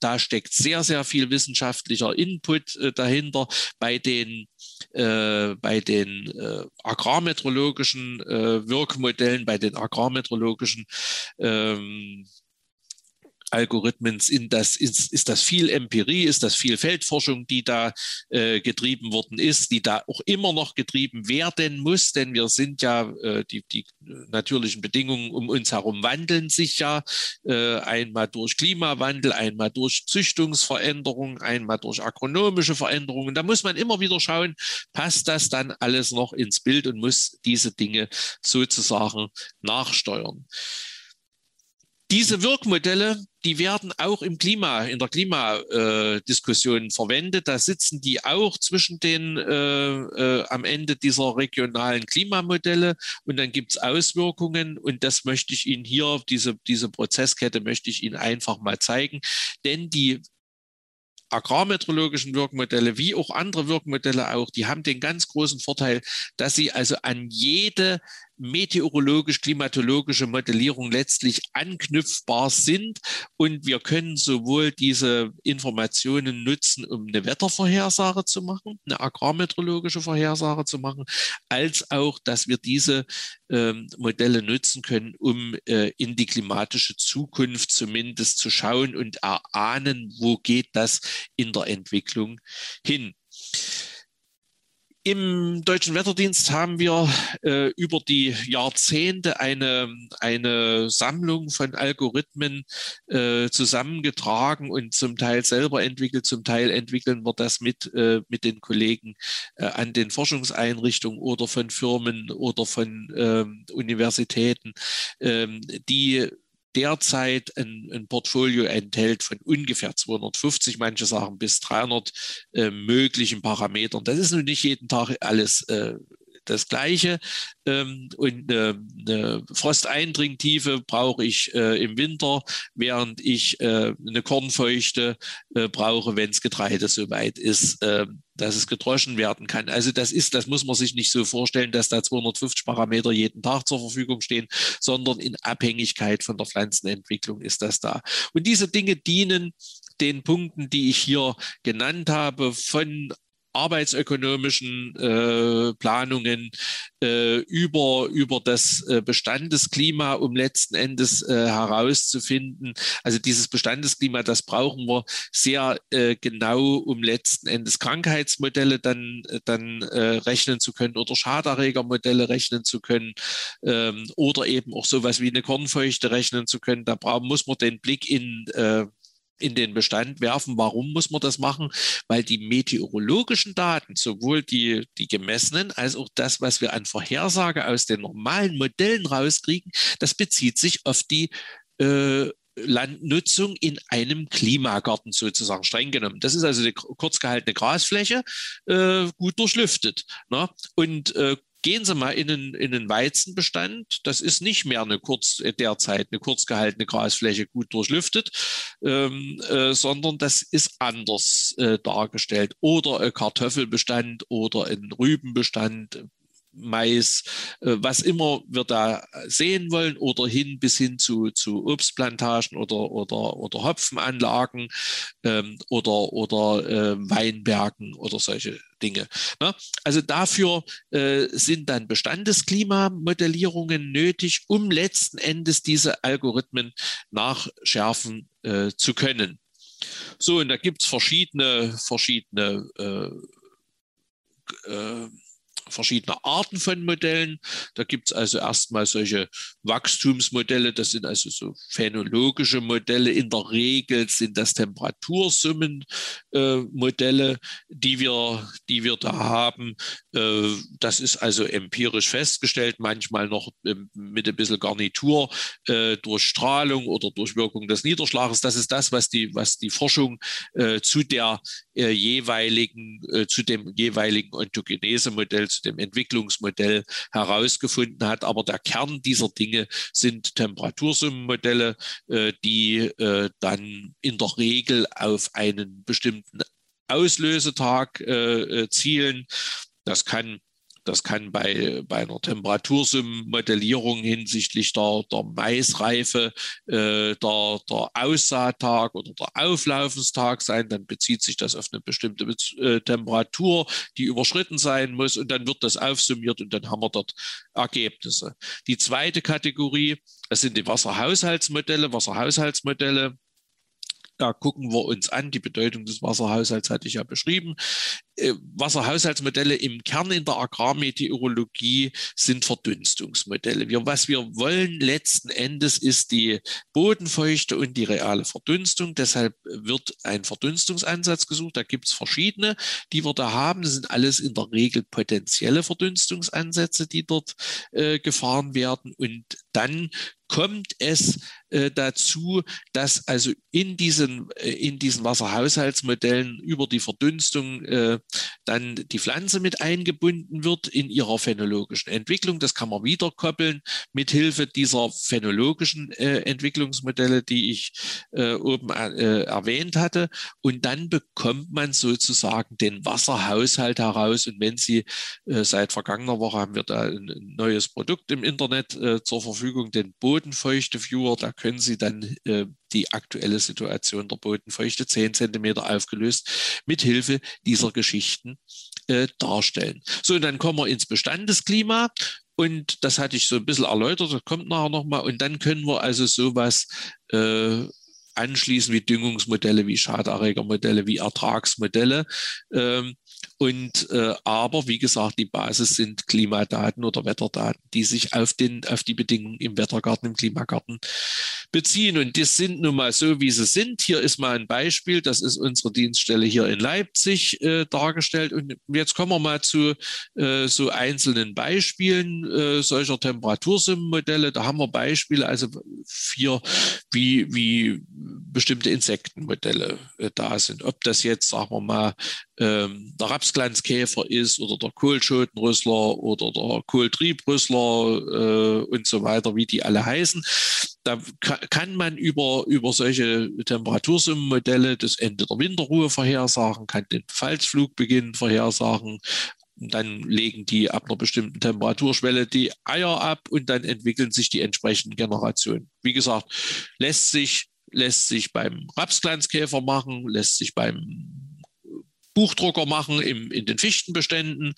Da steckt sehr, sehr viel wissenschaftlicher Input äh, dahinter bei den äh, bei den äh, agrarmetrologischen äh, Wirkmodellen, bei den agrarmetrologischen ähm, Algorithmen in das, ist, ist das viel Empirie, ist das viel Feldforschung, die da äh, getrieben worden ist, die da auch immer noch getrieben werden muss, denn wir sind ja, äh, die, die natürlichen Bedingungen um uns herum wandeln sich ja, äh, einmal durch Klimawandel, einmal durch Züchtungsveränderungen, einmal durch agronomische Veränderungen. Da muss man immer wieder schauen, passt das dann alles noch ins Bild und muss diese Dinge sozusagen nachsteuern. Diese Wirkmodelle, die werden auch im Klima, in der Klimadiskussion verwendet. Da sitzen die auch zwischen den äh, äh, am Ende dieser regionalen Klimamodelle und dann gibt es Auswirkungen und das möchte ich Ihnen hier, diese, diese Prozesskette möchte ich Ihnen einfach mal zeigen. Denn die agrarmetrologischen Wirkmodelle wie auch andere Wirkmodelle auch, die haben den ganz großen Vorteil, dass sie also an jede meteorologisch-klimatologische Modellierung letztlich anknüpfbar sind. Und wir können sowohl diese Informationen nutzen, um eine Wettervorhersage zu machen, eine agrarmeteorologische Vorhersage zu machen, als auch, dass wir diese ähm, Modelle nutzen können, um äh, in die klimatische Zukunft zumindest zu schauen und erahnen, wo geht das in der Entwicklung hin. Im Deutschen Wetterdienst haben wir äh, über die Jahrzehnte eine, eine Sammlung von Algorithmen äh, zusammengetragen und zum Teil selber entwickelt, zum Teil entwickeln wir das mit, äh, mit den Kollegen äh, an den Forschungseinrichtungen oder von Firmen oder von ähm, Universitäten, ähm, die derzeit ein, ein, Portfolio enthält von ungefähr 250, manche sagen bis 300 äh, möglichen Parametern. Das ist nun nicht jeden Tag alles äh, das Gleiche. Ähm, und eine, Frosteindringtiefe brauche ich äh, im Winter, während ich äh, eine Kornfeuchte äh, brauche, wenn das Getreide soweit ist, äh, dass es gedroschen werden kann. Also das ist, das muss man sich nicht so vorstellen, dass da 250 Parameter jeden Tag zur Verfügung stehen, sondern in Abhängigkeit von der Pflanzenentwicklung ist das da. Und diese Dinge dienen den Punkten, die ich hier genannt habe, von arbeitsökonomischen äh, Planungen äh, über, über das äh, Bestandesklima, um letzten Endes äh, herauszufinden. Also dieses Bestandesklima, das brauchen wir sehr äh, genau, um letzten Endes Krankheitsmodelle dann, dann äh, rechnen zu können oder Schaderregermodelle rechnen zu können ähm, oder eben auch sowas wie eine Kornfeuchte rechnen zu können. Da brauchen, muss man den Blick in in den Bestand werfen. Warum muss man das machen? Weil die meteorologischen Daten, sowohl die, die gemessenen als auch das, was wir an Vorhersage aus den normalen Modellen rauskriegen, das bezieht sich auf die äh, Landnutzung in einem Klimagarten sozusagen streng genommen. Das ist also eine kurz gehaltene Grasfläche, äh, gut durchlüftet. Ne? Und äh, Gehen Sie mal in einen, in einen Weizenbestand. Das ist nicht mehr eine kurz, äh, derzeit eine kurz gehaltene Grasfläche gut durchlüftet, ähm, äh, sondern das ist anders äh, dargestellt. Oder ein Kartoffelbestand oder ein Rübenbestand, Mais, äh, was immer wir da sehen wollen oder hin bis hin zu, zu Obstplantagen oder, oder, oder Hopfenanlagen ähm, oder, oder äh, Weinbergen oder solche Dinge. Ne? Also dafür äh, sind dann Bestandesklimamodellierungen nötig, um letzten Endes diese Algorithmen nachschärfen äh, zu können. So, und da gibt es verschiedene, verschiedene äh, äh, verschiedene Arten von Modellen. Da gibt es also erstmal solche Wachstumsmodelle, das sind also so phänologische Modelle. In der Regel sind das Temperatursummenmodelle, äh, die, wir, die wir da haben. Äh, das ist also empirisch festgestellt, manchmal noch äh, mit ein bisschen Garnitur äh, durch Strahlung oder durch Wirkung des Niederschlages. Das ist das, was die, was die Forschung äh, zu der äh, jeweiligen, zu dem jeweiligen Ontogenese-Modell, zu dem Entwicklungsmodell herausgefunden hat. Aber der Kern dieser Dinge sind Temperatursummenmodelle, äh, die äh, dann in der Regel auf einen bestimmten Auslösetag äh, zielen. Das kann das kann bei, bei einer Temperatursummenmodellierung hinsichtlich der, der Maisreife äh, der, der Aussaattag oder der Auflaufenstag sein. Dann bezieht sich das auf eine bestimmte äh, Temperatur, die überschritten sein muss. Und dann wird das aufsummiert und dann haben wir dort Ergebnisse. Die zweite Kategorie, das sind die Wasserhaushaltsmodelle. Wasserhaushaltsmodelle da gucken wir uns an. Die Bedeutung des Wasserhaushalts hatte ich ja beschrieben. Äh, Wasserhaushaltsmodelle im Kern in der Agrarmeteorologie sind Verdunstungsmodelle. Wir, was wir wollen letzten Endes ist die Bodenfeuchte und die reale Verdunstung. Deshalb wird ein Verdunstungsansatz gesucht. Da gibt es verschiedene, die wir da haben. Das sind alles in der Regel potenzielle Verdunstungsansätze, die dort äh, gefahren werden. Und dann kommt es äh, dazu, dass also in diesen, äh, in diesen Wasserhaushaltsmodellen über die Verdunstung äh, dann die Pflanze mit eingebunden wird in ihrer phänologischen Entwicklung. Das kann man wieder koppeln mit Hilfe dieser phänologischen äh, Entwicklungsmodelle, die ich äh, oben äh, erwähnt hatte. Und dann bekommt man sozusagen den Wasserhaushalt heraus. Und wenn Sie seit vergangener Woche haben wir da ein, neues Produkt im Internet zur Verfügung, den Boden Bodenfeuchte Viewer, da können Sie dann äh, die aktuelle Situation der Bodenfeuchte 10 cm aufgelöst mit Hilfe dieser Geschichten äh, darstellen. So, und dann kommen wir ins Bestandesklima. Und das hatte ich so ein bisschen erläutert, das kommt nachher nochmal. Und dann können wir also sowas äh, anschließen wie Düngungsmodelle, wie Schaderregermodelle, wie Ertragsmodelle. Ähm, und äh, aber wie gesagt, die Basis sind Klimadaten oder Wetterdaten, die sich auf den auf die Bedingungen im Wettergarten, im Klimagarten beziehen. Und die sind nun mal so, wie sie sind. Hier ist mal ein Beispiel. Das ist unsere Dienststelle hier in Leipzig äh, dargestellt. Und jetzt kommen wir mal zu äh, so einzelnen Beispielen äh, solcher Temperatursummenmodelle. Da haben wir Beispiele, also vier, wie wie bestimmte Insektenmodelle äh, da sind. Ob das jetzt, sagen wir mal, ähm, der Rapsglanzkäfer ist oder der Kohlschotenrüssler oder der Kohltriebrüssler äh, und so weiter, wie die alle heißen. Da kann man über, über solche Temperatursummenmodelle das Ende der Winterruhe vorhersagen, kann den Falzflugbeginn vorhersagen, dann legen die ab einer bestimmten Temperaturschwelle die Eier ab und dann entwickeln sich die entsprechenden Generationen. Wie gesagt, lässt sich, lässt sich beim Rapsglanzkäfer machen, lässt sich beim Buchdrucker machen im, in den Fichtenbeständen.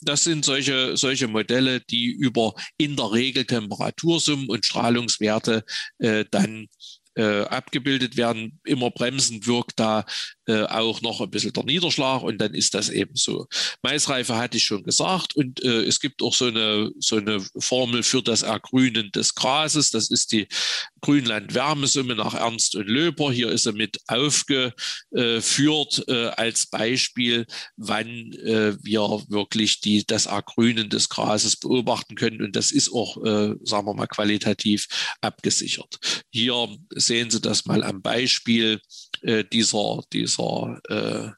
Das sind solche, solche Modelle, die über in der Regel Temperatursummen und Strahlungswerte äh, dann äh, abgebildet werden. Immer bremsend wirkt da äh, auch noch ein bisschen der Niederschlag und dann ist das eben so. Maisreife hatte ich schon gesagt und äh, es gibt auch so eine, so eine Formel für das Ergrünen des Grases. Das ist die Grünland-Wärmesumme nach Ernst und Löper. Hier ist er mit aufgeführt äh, als Beispiel, wann äh, wir wirklich die, das Ergrünen des Grases beobachten können und das ist auch, äh, sagen wir mal, qualitativ abgesichert. Hier sehen Sie das mal am Beispiel dieser, dieser dieser äh,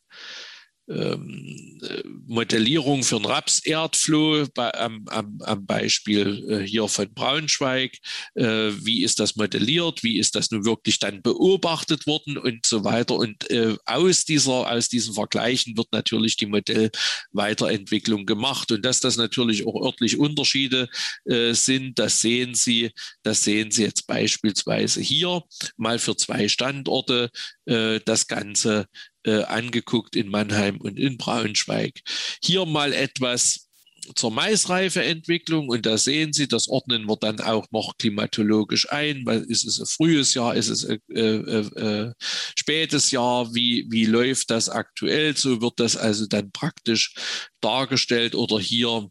ähm, Modellierung für ein Rapserdfloh am, am, am, Beispiel äh, hier von Braunschweig. Äh, wie ist das modelliert? Wie ist das nun wirklich dann beobachtet worden und so weiter? Und äh, aus, dieser, aus diesen Vergleichen wird natürlich die Modellweiterentwicklung gemacht. Und dass das natürlich auch örtlich Unterschiede äh, sind, das sehen Sie, das sehen Sie jetzt beispielsweise hier mal für zwei Standorte äh, das Ganze äh, angeguckt in Mannheim und in Braunschweig. Hier mal etwas zur Maisreifeentwicklung und da sehen Sie, das ordnen wir dann auch noch klimatologisch ein, ist es ein frühes Jahr, ist es ein äh, äh, äh, spätes Jahr, wie, wie läuft das aktuell, so wird das also dann praktisch dargestellt oder hier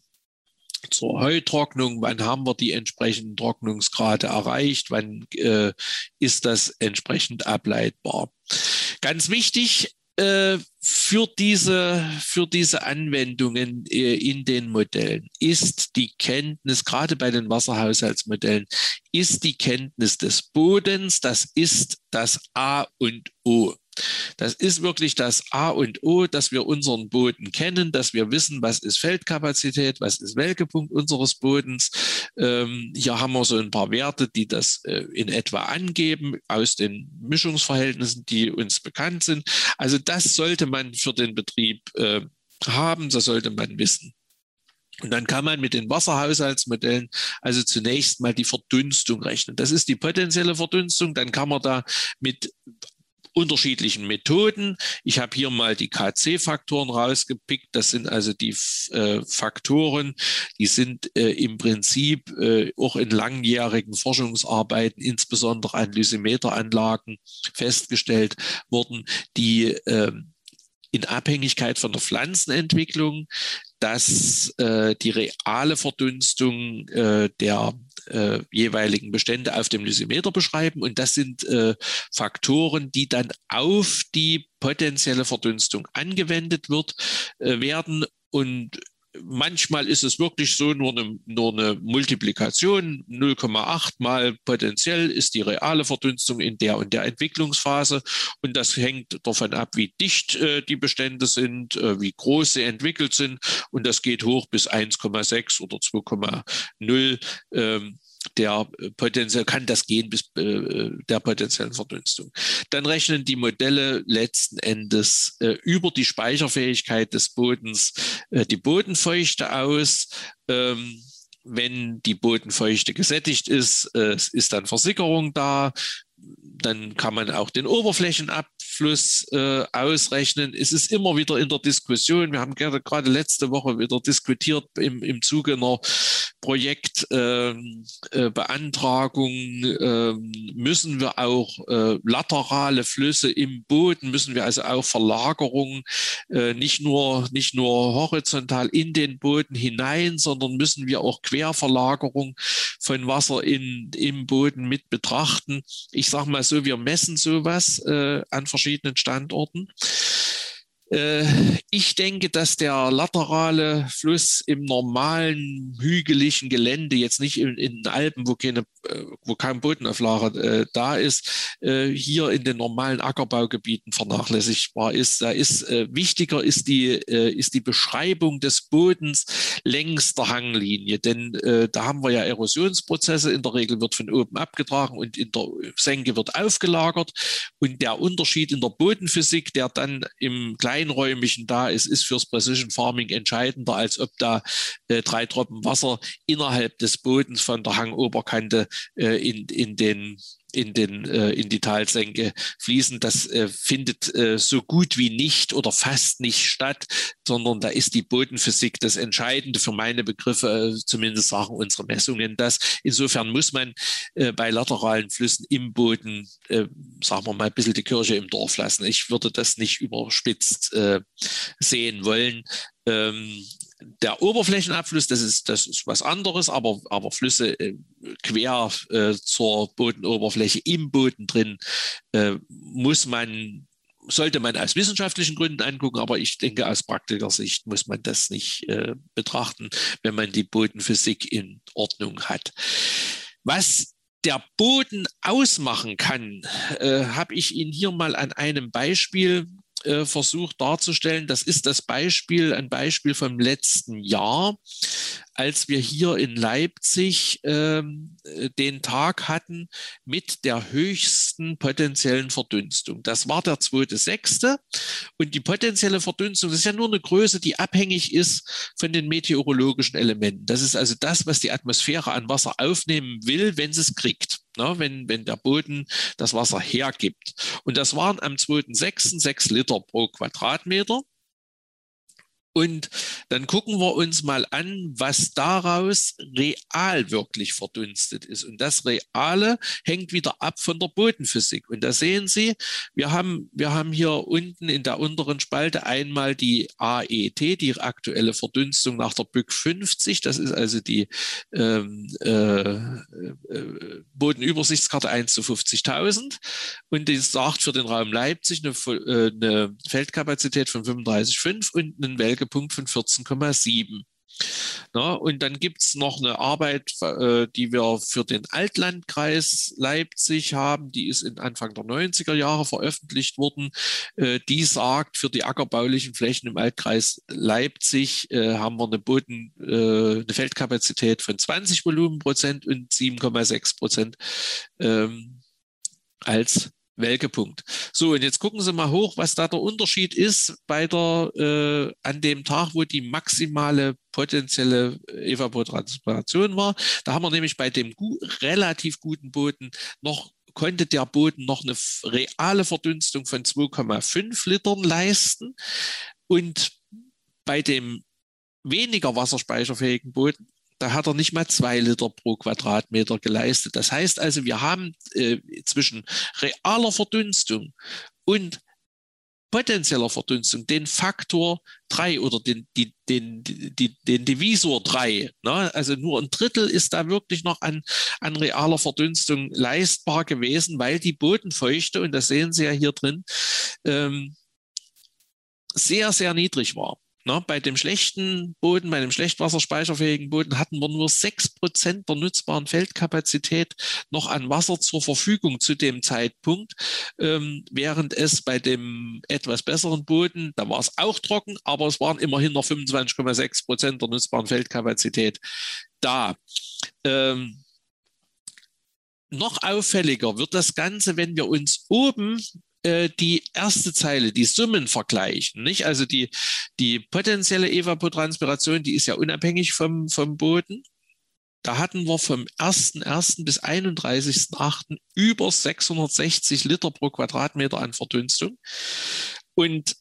zur Heutrocknung, wann haben wir die entsprechenden Trocknungsgrade erreicht, wann äh, ist das entsprechend ableitbar. Ganz wichtig, äh, für diese, für diese Anwendungen äh, in den Modellen ist die Kenntnis, gerade bei den Wasserhaushaltsmodellen, ist die Kenntnis des Bodens, das ist das A und O. Das ist wirklich das A und O, dass wir unseren Boden kennen, dass wir wissen, was ist Feldkapazität, was ist Welkepunkt unseres Bodens. Ähm, hier haben wir so ein paar Werte, die das äh, in etwa angeben aus den Mischungsverhältnissen, die uns bekannt sind. Also das sollte man für den Betrieb äh, haben, das sollte man wissen. Und dann kann man mit den Wasserhaushaltsmodellen also zunächst mal die Verdunstung rechnen. Das ist die potenzielle Verdunstung. Dann kann man da mit unterschiedlichen Methoden. Ich habe hier mal die KC-Faktoren rausgepickt. Das sind also die äh, Faktoren, die sind äh, im Prinzip äh, auch in langjährigen Forschungsarbeiten, insbesondere an Lysimeteranlagen, festgestellt worden, die ähm, in Abhängigkeit von der Pflanzenentwicklung, dass äh, die reale Verdunstung äh, der äh, jeweiligen Bestände auf dem Lysimeter beschreiben. Und das sind äh, Faktoren, die dann auf die potenzielle Verdunstung angewendet wird, äh, werden und manchmal ist es wirklich so nur eine, nur eine Multiplikation. 0,8 mal potenziell ist die reale Verdunstung in der und der Entwicklungsphase. Und das hängt davon ab, wie dicht äh, die Bestände sind, äh, wie groß sie entwickelt sind. Und das geht hoch bis 1,6 oder 2,0. Ähm, der äh, potenziell kann das gehen bis äh, der potenziellen Verdunstung. Dann rechnen die Modelle letzten Endes äh, über die Speicherfähigkeit des Bodens äh, die Bodenfeuchte aus. Ähm, wenn die Bodenfeuchte gesättigt ist, äh, ist dann Versickerung da. Dann kann man auch den Oberflächenabfluss äh, ausrechnen. Es ist immer wieder in der Diskussion. Wir haben gerade, gerade letzte Woche wieder diskutiert im, im Zuge einer Projektbeantragung. Ähm, äh, äh, müssen wir auch äh, laterale Flüsse im Boden, müssen wir also auch Verlagerungen äh, nicht, nur, nicht nur horizontal in den Boden hinein, sondern müssen wir auch Querverlagerung von Wasser in, im Boden mit betrachten. Ich ich sage mal so, wir messen sowas äh, an verschiedenen Standorten. Äh, ich denke, dass der laterale Fluss im normalen hügeligen Gelände, jetzt nicht in, in den Alpen, wo, keine, äh, wo kein Bodenauflage äh, da ist, äh, hier in den normalen Ackerbaugebieten vernachlässigbar ist. Da ist äh, wichtiger ist die, äh, ist die Beschreibung des Bodens längs der Hanglinie, denn da haben wir ja Erosionsprozesse. In der Regel wird von oben abgetragen und in der Senke wird aufgelagert. Und der Unterschied in der Bodenphysik, der dann im kleinen Kleinräumigen da ist, ist fürs Precision Farming entscheidender, als ob da äh, drei Tropfen Wasser innerhalb des Bodens von der Hangoberkante äh, in, in den in, den, äh, in die Talsenke fließen. Das äh, findet äh, so gut wie nicht oder fast nicht statt, sondern da ist die Bodenphysik das Entscheidende für meine Begriffe, äh, zumindest sagen unsere Messungen das. Insofern muss man äh, bei lateralen Flüssen im Boden, äh, sagen wir mal, ein bisschen die Kirche im Dorf lassen. Ich würde das nicht überspitzt sehen wollen. Ähm, der Oberflächenabfluss, das ist, das ist was anderes, aber, aber Flüsse äh, quer äh, zur Bodenoberfläche im Boden drin äh, muss man, sollte man aus wissenschaftlichen Gründen angucken, aber ich denke, aus praktischer Sicht muss man das nicht äh, betrachten, wenn man die Bodenphysik in Ordnung hat. Was der Boden ausmachen kann, äh, habe ich Ihnen hier mal an einem Beispiel äh, versucht darzustellen. Das ist das Beispiel, ein Beispiel vom letzten Jahr, als wir hier in Leipzig ähm, äh, den Tag hatten mit der höchsten potenziellen Verdunstung. Das war der 2.6. Und die potenzielle Verdunstung, das ist ja nur eine Größe, die abhängig ist von den meteorologischen Elementen. Das ist also das, was die Atmosphäre an Wasser aufnehmen will, wenn sie es kriegt ne, wenn, wenn der Boden das Wasser hergibt. Und das waren am 2.6. 6 Liter pro Quadratmeter. Und dann gucken wir uns mal an, was daraus real wirklich verdunstet ist. Und das Reale hängt wieder ab von der Bodenphysik. Und da sehen Sie, wir haben, wir haben hier unten in der unteren Spalte einmal die AET, die aktuelle Verdunstung nach der BÜK 50. Das ist also die ähm, äh, äh, Bodenübersichtskarte 1 zu 50.000. Und die sagt für den Raum Leipzig eine, äh, eine Feldkapazität von 35,5 und einen Welke Punkt von 14,7. Na, und dann gibt es noch eine Arbeit, äh, die wir für den Altlandkreis Leipzig haben, die ist in Anfang der 90er Jahre veröffentlicht worden. Äh, die sagt, für die ackerbaulichen Flächen im Altkreis Leipzig äh, haben wir eine Boden, äh, eine Feldkapazität von 20 Volumenprozent und 7,6 Prozent ähm, als Welkepunkt. So, und jetzt gucken Sie mal hoch, was da der Unterschied ist bei der, äh, an dem Tag, wo die maximale potenzielle Evapotranspiration war. Da haben wir nämlich bei dem gu relativ guten Boden noch konnte der Boden noch eine reale Verdunstung von 2,5 Litern leisten. Und bei dem weniger wasserspeicherfähigen Boden da hat er nicht mal zwei Liter pro Quadratmeter geleistet. Das heißt also, wir haben äh, zwischen realer Verdunstung und potenzieller Verdunstung den Faktor 3 oder den, die, den, die, den Divisor 3. Ne? Also nur ein Drittel ist da wirklich noch an, an realer Verdunstung leistbar gewesen, weil die Bodenfeuchte, und das sehen Sie ja hier drin, ähm, sehr, sehr niedrig war. Na, bei dem schlechten Boden, bei dem schlecht wasserspeicherfähigen Boden hatten wir nur 6% der nutzbaren Feldkapazität noch an Wasser zur Verfügung zu dem Zeitpunkt, ähm, während es bei dem etwas besseren Boden, da war es auch trocken, aber es waren immerhin noch 25,6% der nutzbaren Feldkapazität da. Ähm, noch auffälliger wird das Ganze, wenn wir uns oben äh, die erste Zeile, die Summen vergleichen. Nicht? Also die, die potenzielle Evapotranspiration, die ist ja unabhängig vom, vom Boden. Da hatten wir vom 1.1. bis 31.8. über 660 Liter pro Quadratmeter an Verdunstung. Und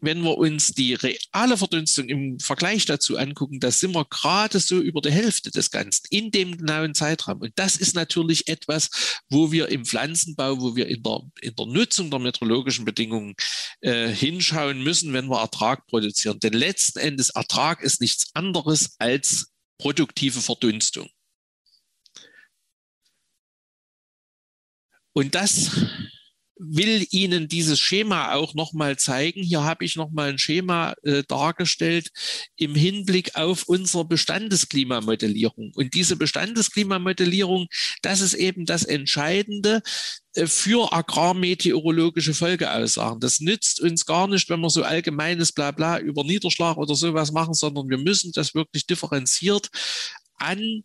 wenn wir uns die reale Verdunstung im Vergleich dazu angucken, da sind wir gerade so über die Hälfte des Ganzen in dem genauen Zeitraum. Und das ist natürlich etwas, wo wir im Pflanzenbau, wo wir in der, in der Nutzung der meteorologischen Bedingungen äh, hinschauen müssen, wenn wir Ertrag produzieren. Denn letzten Endes Ertrag ist nichts anderes als produktive Verdunstung. Und das will Ihnen dieses Schema auch nochmal zeigen. Hier habe ich nochmal ein Schema äh, dargestellt im Hinblick auf unsere Bestandesklimamodellierung. Und diese Bestandesklimamodellierung, das ist eben das Entscheidende äh, für agrarmeteorologische Folgeaussagen. Das nützt uns gar nicht, wenn wir so allgemeines Blabla über Niederschlag oder sowas machen, sondern wir müssen das wirklich differenziert an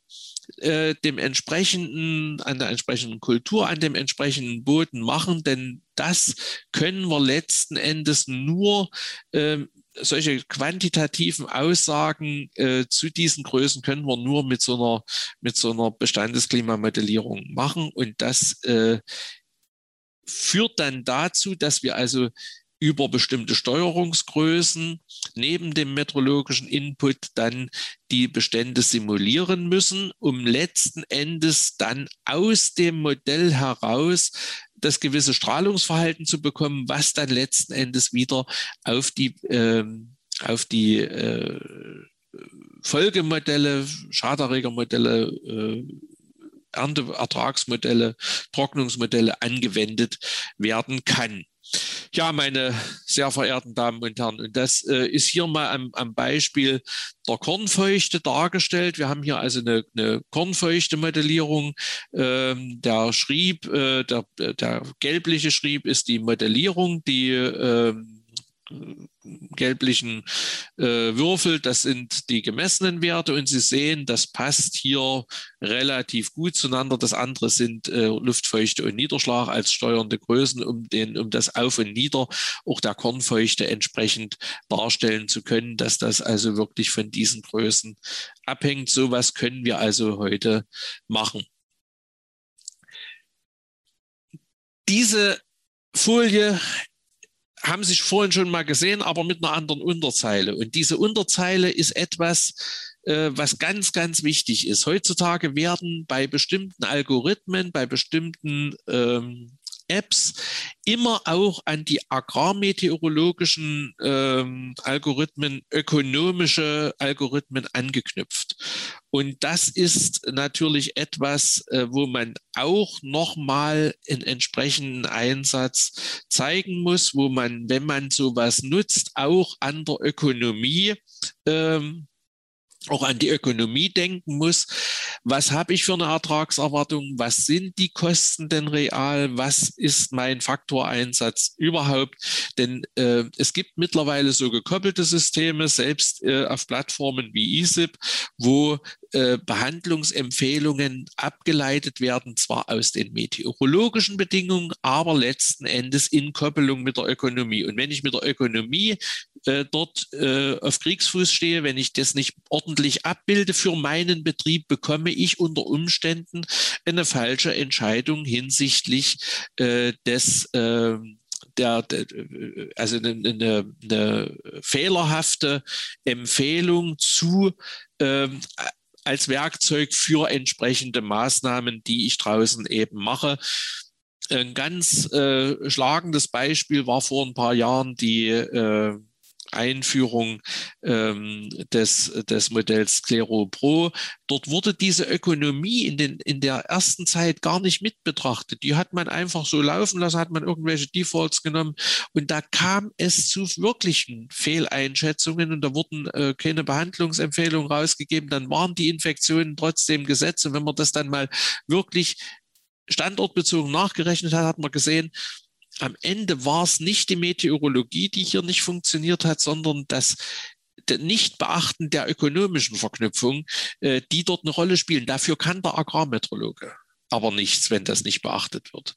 äh, dem entsprechenden, an der entsprechenden Kultur, an dem entsprechenden Boden machen, denn das können wir letzten Endes nur äh, solche quantitativen Aussagen äh, zu diesen Größen können wir nur mit so einer, mit so einer Bestandesklimamodellierung machen. Und das äh, führt dann dazu, dass wir also über bestimmte Steuerungsgrößen neben dem meteorologischen Input dann die Bestände simulieren müssen, um letzten Endes dann aus dem Modell heraus das gewisse Strahlungsverhalten zu bekommen, was dann letzten Endes wieder auf die, äh, auf die äh, Folgemodelle, Schaderregermodelle, äh, Ernteertragsmodelle, Trocknungsmodelle angewendet werden kann. Ja, meine sehr verehrten Damen und Herren, und das äh, ist hier mal am, am, Beispiel der Kornfeuchte dargestellt. Wir haben hier also eine, eine Kornfeuchte-Modellierung. Ähm, der Schrieb, äh, der, der gelbliche Schrieb ist die Modellierung, die ähm, gelblichen äh, Würfel, das sind die gemessenen Werte und Sie sehen, das passt hier relativ gut zueinander. Das andere sind äh, Luftfeuchte und Niederschlag als steuernde Größen, um, den, um das Auf und Nieder auch der Kornfeuchte entsprechend darstellen zu können, dass das also wirklich von diesen Größen abhängt. So was können wir also heute machen. Diese Folie haben sich vorhin schon mal gesehen, aber mit einer anderen Unterzeile. Und diese Unterzeile ist etwas, äh, was ganz, ganz wichtig ist. Heutzutage werden bei bestimmten Algorithmen, bei bestimmten ähm, Apps immer auch an die agrarmeteorologischen ähm, Algorithmen, ökonomische Algorithmen angeknüpft. Und das ist natürlich etwas, äh, wo man auch nochmal einen entsprechenden Einsatz zeigen muss, wo man, wenn man sowas nutzt, auch an der Ökonomie ähm, auch an die Ökonomie denken muss. Was habe ich für eine Ertragserwartung? Was sind die Kosten denn real? Was ist mein Faktoreinsatz überhaupt? Denn äh, es gibt mittlerweile so gekoppelte Systeme, selbst äh, auf Plattformen wie ESIP, wo äh, Behandlungsempfehlungen abgeleitet werden, zwar aus den meteorologischen Bedingungen, aber letzten Endes in Koppelung mit der Ökonomie. Und wenn ich mit der Ökonomie äh, dort äh, auf Kriegsfuß stehe, wenn ich das nicht ordentlich abbilde für meinen Betrieb, bekomme ich unter Umständen eine falsche Entscheidung hinsichtlich äh, des äh, der, der, also eine, eine, eine, fehlerhafte Empfehlung zu ähm, als Werkzeug für entsprechende Maßnahmen, die ich draußen eben mache. Ein ganz äh, schlagendes Beispiel war vor ein paar Jahren die äh, Einführung ähm, des, des Modells Sclero Pro. Dort wurde diese Ökonomie in, den, in der ersten Zeit gar nicht mit betrachtet. Die hat man einfach so laufen lassen, hat man irgendwelche Defaults genommen und da kam es zu wirklichen Fehleinschätzungen und da wurden äh, keine Behandlungsempfehlungen rausgegeben. Dann waren die Infektionen trotzdem gesetzt und wenn man das dann mal wirklich standortbezogen nachgerechnet hat, hat man gesehen, am Ende war es nicht die Meteorologie, die hier nicht funktioniert hat, sondern das Nichtbeachten der ökonomischen Verknüpfung, äh, die dort eine Rolle spielen. Dafür kann der Agrarmetrologe aber nichts, wenn das nicht beachtet wird.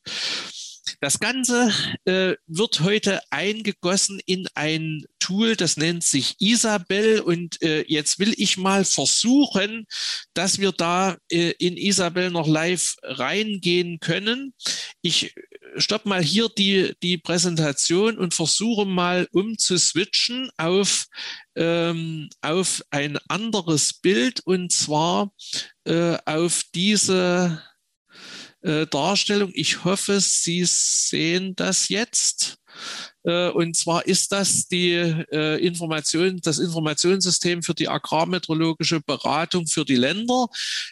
Das Ganze äh, wird heute eingegossen in ein Tool, das nennt sich Isabel. Und äh, jetzt will ich mal versuchen, dass wir da äh, in Isabel noch live reingehen können. Ich stopp mal hier die, die Präsentation und versuche mal umzuswitchen auf, ähm, auf ein anderes Bild und zwar äh, auf diese äh, Darstellung. Ich hoffe, Sie sehen das jetzt. Äh, und zwar ist das die äh, Information, das Informationssystem für die agrarmeteorologische Beratung für die Länder.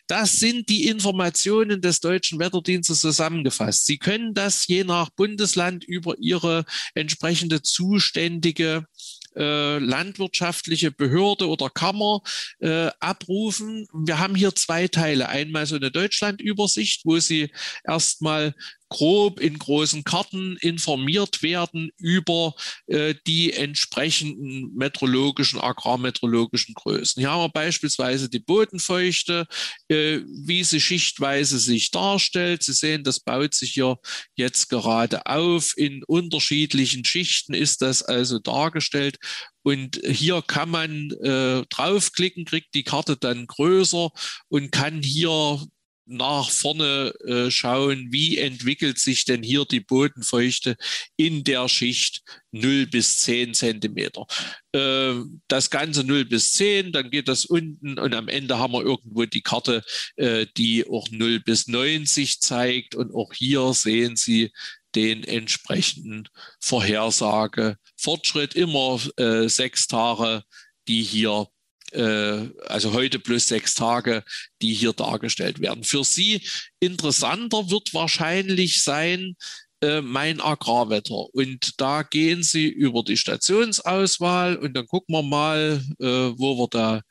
Das sind die Informationen des Deutschen Wetterdienstes zusammengefasst. Sie können das je nach Bundesland über Ihre entsprechende zuständige äh, landwirtschaftliche Behörde oder Kammer äh, abrufen. Wir haben hier zwei Teile. Einmal so eine Deutschlandübersicht, wo Sie erstmal grob in großen Karten informiert werden über äh, die entsprechenden meteorologischen, agrarmeteorologischen Größen. Hier haben wir beispielsweise die Bodenfeuchte, äh, wie sie schichtweise sich darstellt. Sie sehen, das baut sich hier jetzt gerade auf. In unterschiedlichen Schichten ist das also dargestellt. Und hier kann man äh, draufklicken, kriegt die Karte dann größer und kann hier nach vorne äh, schauen, wie entwickelt sich denn hier die Bodenfeuchte in der Schicht 0 bis 10 Zentimeter. Äh, das Ganze 0 bis 10, dann geht das unten und am Ende haben wir irgendwo die Karte, äh, die auch 0 bis 90 zeigt. Und auch hier sehen Sie den entsprechenden Vorhersage. Fortschritt immer äh, sechs Tage, die hier also heute plus sechs Tage, die hier dargestellt werden. Für Sie interessanter wird wahrscheinlich sein, äh, mein Agrarwetter. Und da gehen Sie über die Stationsauswahl und dann gucken wir mal, äh, wo wir da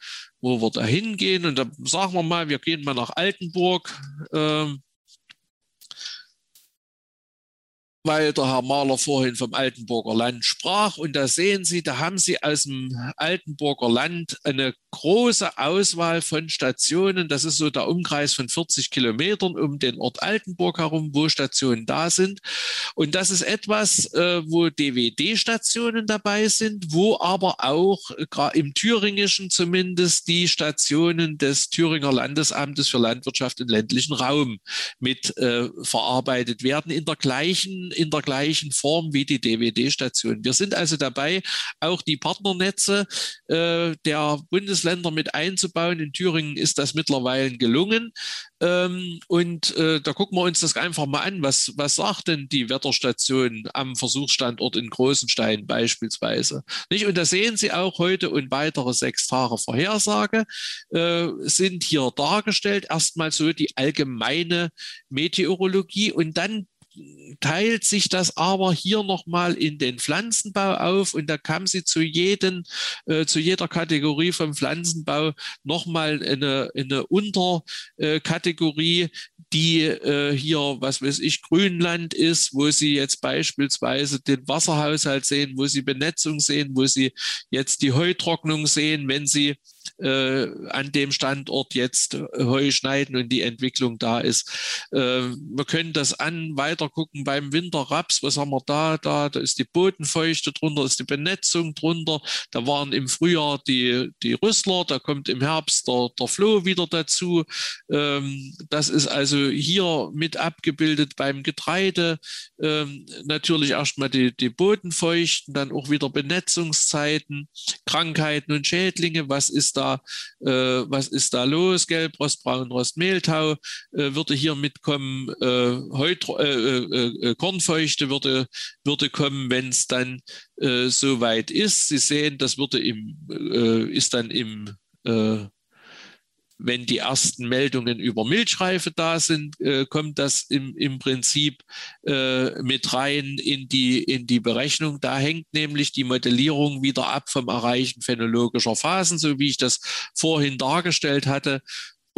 wo wir da hingehen. Und dann sagen wir mal, wir gehen mal nach Altenburg. Äh, weil der Herr Mahler vorhin vom Altenburger Land sprach. Und da sehen Sie, da haben Sie aus dem Altenburger Land eine große Auswahl von Stationen. Das ist so der Umkreis von 40 Kilometern um den Ort Altenburg herum, wo Stationen da sind. Und das ist etwas, äh, wo DWD-Stationen dabei sind, wo aber auch äh, im Thüringischen zumindest die Stationen des Thüringer Landesamtes für Landwirtschaft im ländlichen Raum mit äh, verarbeitet werden in der gleichen in der gleichen Form wie die DWD-Station. Wir sind also dabei, auch die Partnernetze äh, der Bundesländer mit einzubauen. In Thüringen ist das mittlerweile gelungen. Ähm, und äh, da gucken wir uns das einfach mal an. Was, was sagt denn die Wetterstation am Versuchsstandort in Großenstein beispielsweise? Nicht? Und da sehen Sie auch heute und weitere sechs Tage Vorhersage äh, sind hier dargestellt. Erstmal so die allgemeine Meteorologie und dann teilt sich das aber hier nochmal in den Pflanzenbau auf und da kam sie zu, jeden, äh, zu jeder Kategorie vom Pflanzenbau nochmal eine, eine Unterkategorie, die äh, hier, was weiß ich, Grünland ist, wo Sie jetzt beispielsweise den Wasserhaushalt sehen, wo Sie Benetzung sehen, wo Sie jetzt die Heutrocknung sehen, wenn Sie äh, an dem Standort jetzt Heu schneiden und die Entwicklung da ist. Äh, wir können das an weiter gucken beim Winterraps. Was haben wir da? Da, da ist die Bodenfeuchte drunter, ist die Benetzung drunter. Da waren im Frühjahr die, die Rüssler, da kommt im Herbst der, der Floh wieder dazu. Ähm, das ist also hier mit abgebildet beim Getreide. Ähm, natürlich erstmal die, die Bodenfeuchten, dann auch wieder Benetzungszeiten, Krankheiten und Schädlinge. Was ist da da, äh, was ist da los? Gelbrost, Braunrost, Mehltau äh, würde hier mitkommen, äh, Heut, äh, äh, äh, Kornfeuchte würde, würde kommen, wenn es dann so weit ist. Sie sehen, das würde im, ist dann im wenn die ersten Meldungen über Milchreife da sind, äh, kommt das im, im Prinzip äh, mit rein in die, in die Berechnung. Da hängt nämlich die Modellierung wieder ab vom Erreichen phänologischer Phasen, so wie ich das vorhin dargestellt hatte.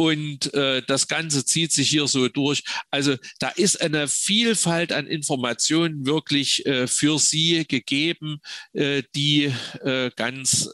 Und äh, das Ganze zieht sich hier so durch. Also da ist eine Vielfalt an Informationen wirklich äh, für Sie gegeben, äh, die äh, ganz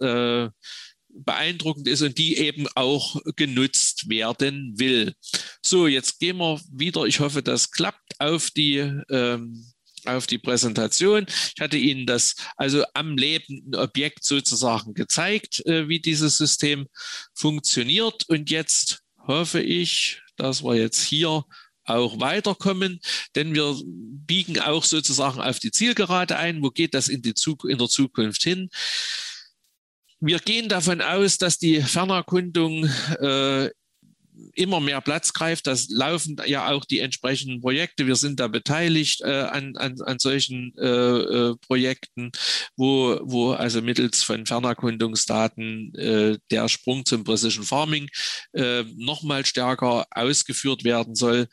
beeindruckend ist und die eben auch genutzt werden will. So, jetzt gehen wir wieder, ich hoffe, das klappt auf die ähm, auf die Präsentation. Ich hatte Ihnen das also am lebenden Objekt sozusagen gezeigt, äh, wie dieses System funktioniert. Und jetzt hoffe ich, dass wir jetzt hier auch weiterkommen, denn wir biegen auch sozusagen auf die Zielgerade ein. Wo geht das in, die Zuk in der Zukunft hin? Wir gehen davon aus, dass die Fernerkundung äh, immer mehr Platz greift. Das laufen ja auch die entsprechenden Projekte. Wir sind da beteiligt äh, an, an, an solchen äh, äh, Projekten, wo, wo also mittels von Fernerkundungsdaten äh, der Sprung zum Precision Farming äh, nochmal stärker ausgeführt werden soll.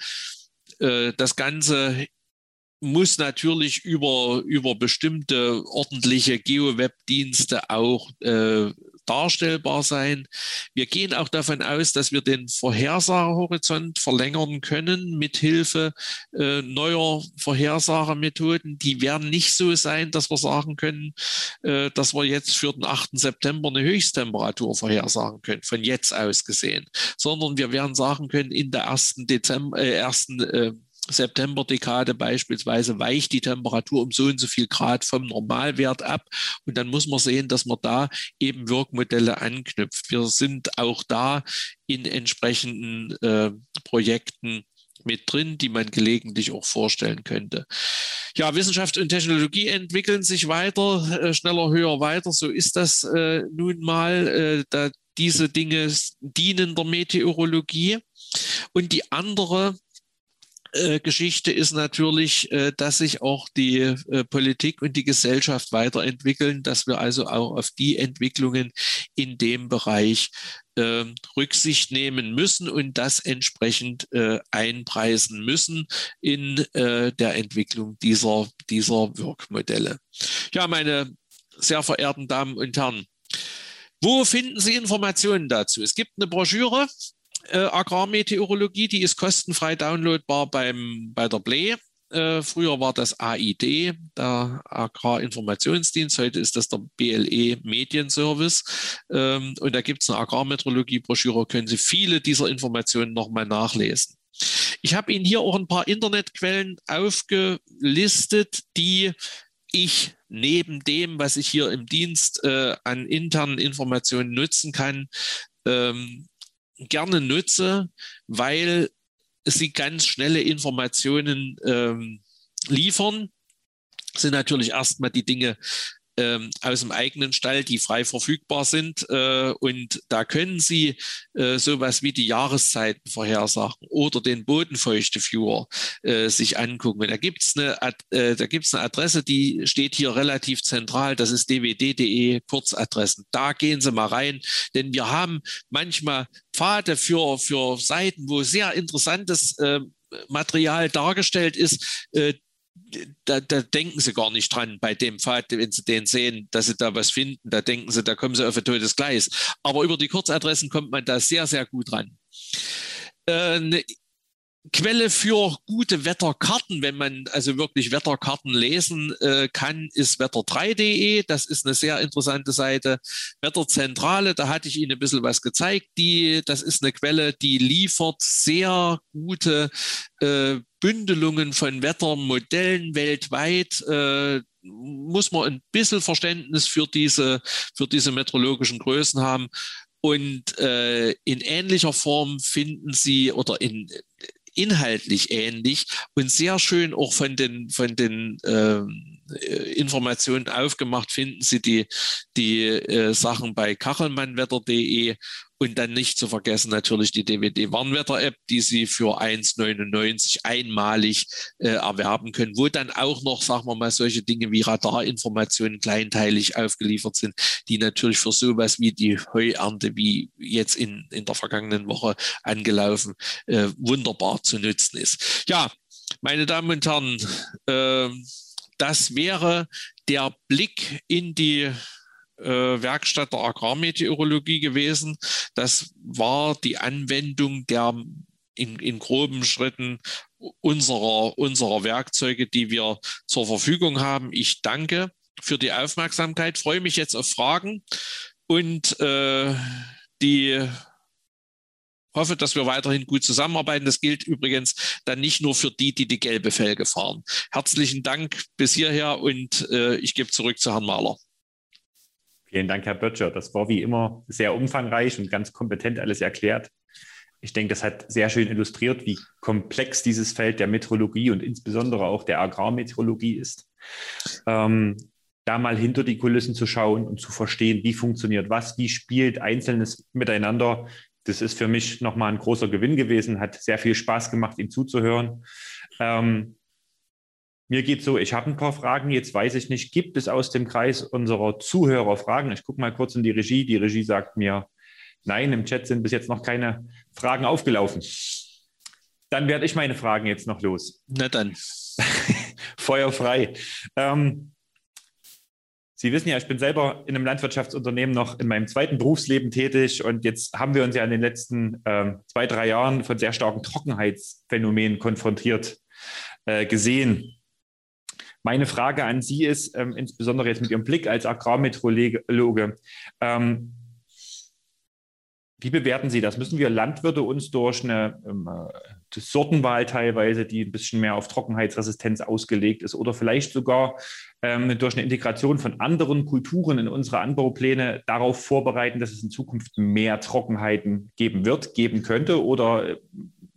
Äh, das Ganze muss natürlich über, über bestimmte ordentliche GeoWeb-Dienste auch äh, darstellbar sein. Wir gehen auch davon aus, dass wir den Vorhersagehorizont verlängern können mit Hilfe äh, neuer Vorhersagemethoden. Die werden nicht so sein, dass wir sagen können, äh, dass wir jetzt für den 8. September eine Höchsttemperatur vorhersagen können, von jetzt aus gesehen, sondern wir werden sagen können, in der ersten Dezember, äh, ersten äh, September-Dekade beispielsweise weicht die Temperatur um so und so viel Grad vom Normalwert ab. Und dann muss man sehen, dass man da eben Wirkmodelle anknüpft. Wir sind auch da in entsprechenden äh, Projekten mit drin, die man gelegentlich auch vorstellen könnte. Ja, Wissenschaft und Technologie entwickeln sich weiter, äh, schneller, höher, weiter. So ist das äh, nun mal. Äh, da diese Dinge dienen der Meteorologie. Und die andere Geschichte ist natürlich, äh, dass sich auch die äh, Politik und die Gesellschaft weiterentwickeln, dass wir also auch auf die Entwicklungen in dem Bereich ähm, Rücksicht nehmen müssen und das entsprechend einpreisen müssen in der Entwicklung dieser, dieser Wirkmodelle. Ja, meine sehr verehrten Damen und Herren, wo finden Sie Informationen dazu? Es gibt eine Broschüre, äh, Agrarmeteorologie, die ist kostenfrei downloadbar beim, bei der Play. Äh, früher war das AID, der Agrarinformationsdienst, heute ist das der BLE Medienservice. Ähm, und da gibt es eine Agrarmeteorologie-Broschüre, können Sie viele dieser Informationen nochmal nachlesen. Ich habe Ihnen hier auch ein paar Internetquellen aufgelistet, die ich neben dem, was ich hier im Dienst äh, an internen Informationen nutzen kann, ähm, gerne nutze, weil sie ganz schnelle Informationen ähm, liefern. Sind natürlich erstmal die Dinge ähm, aus dem eigenen Stall, die frei verfügbar sind. Äh, und da können Sie äh, sowas wie die Jahreszeiten vorhersagen oder den Bodenfeuchte-Viewer äh, sich angucken. Da gibt es eine, äh, da gibt's eine Adresse, die steht hier relativ zentral. Das ist dwd.de Kurzadressen. Da gehen Sie mal rein, denn wir haben manchmal Pfade für, für Seiten, wo sehr interessantes äh, Material dargestellt ist, äh, da, da, denken sie gar nicht dran bei dem Pfad, wenn sie den sehen, dass sie da was finden. Da denken sie, da kommen sie auf ein totes Gleis. Aber über die Kurzadressen kommt man da sehr, sehr gut ran. Äh, eine Quelle für gute Wetterkarten, wenn man also wirklich Wetterkarten lesen äh, kann, ist wetter3.de. Das ist eine sehr interessante Seite. Wetterzentrale, da hatte ich Ihnen ein bisschen was gezeigt. Die, das ist eine Quelle, die liefert sehr gute äh, Bündelungen von Wettermodellen weltweit. Äh, muss man ein bisschen Verständnis für diese, für diese meteorologischen Größen haben. Und äh, in ähnlicher Form finden Sie oder in inhaltlich ähnlich und sehr schön auch von den, von den ähm, äh, Informationen aufgemacht finden Sie die, die äh, Sachen bei kachelmannwetter.de und dann nicht zu vergessen natürlich die DWD-Warnwetter-App, die Sie für 1,99 einmalig äh, erwerben können, wo dann auch noch, sagen wir mal, solche Dinge wie Radarinformationen kleinteilig aufgeliefert sind, die natürlich für sowas wie die Heuernte, wie jetzt in, in der vergangenen Woche angelaufen, äh, wunderbar zu nutzen ist. Ja, meine Damen und Herren, äh, das wäre der Blick in die äh, Werkstatt der Agrarmeteorologie gewesen. Das war die Anwendung der in, in groben Schritten unserer, unserer Werkzeuge, die wir zur Verfügung haben. Ich danke für die Aufmerksamkeit, freue mich jetzt auf Fragen und äh, die hoffe, dass wir weiterhin gut zusammenarbeiten. Das gilt übrigens dann nicht nur für die, die die gelbe Felge fahren. Herzlichen Dank bis hierher und äh, ich gebe zurück zu Herrn Mahler. Vielen Dank, Herr Böttcher. Das war wie immer sehr umfangreich und ganz kompetent alles erklärt. Ich denke, das hat sehr schön illustriert, wie komplex dieses Feld der Meteorologie und insbesondere auch der Agrarmeteorologie ist. Ähm, da mal hinter die Kulissen zu schauen und zu verstehen, wie funktioniert was, wie spielt Einzelnes miteinander. Das ist für mich nochmal ein großer Gewinn gewesen, hat sehr viel Spaß gemacht, ihm zuzuhören. Ähm, mir geht so, ich habe ein paar Fragen. Jetzt weiß ich nicht, gibt es aus dem Kreis unserer Zuhörer Fragen? Ich gucke mal kurz in die Regie. Die Regie sagt mir, nein, im Chat sind bis jetzt noch keine Fragen aufgelaufen. Dann werde ich meine Fragen jetzt noch los. Na dann. Feuer frei. Ähm, Sie wissen ja, ich bin selber in einem Landwirtschaftsunternehmen noch in meinem zweiten Berufsleben tätig und jetzt haben wir uns ja in den letzten ähm, zwei, drei Jahren von sehr starken Trockenheitsphänomenen konfrontiert äh, gesehen. Meine Frage an Sie ist, ähm, insbesondere jetzt mit Ihrem Blick als Agrarmeteorologe, ähm, wie bewerten Sie das? Müssen wir Landwirte uns durch eine ähm, äh, Sortenwahl teilweise, die ein bisschen mehr auf Trockenheitsresistenz ausgelegt ist, oder vielleicht sogar ähm, durch eine Integration von anderen Kulturen in unsere Anbaupläne darauf vorbereiten, dass es in Zukunft mehr Trockenheiten geben wird, geben könnte? Oder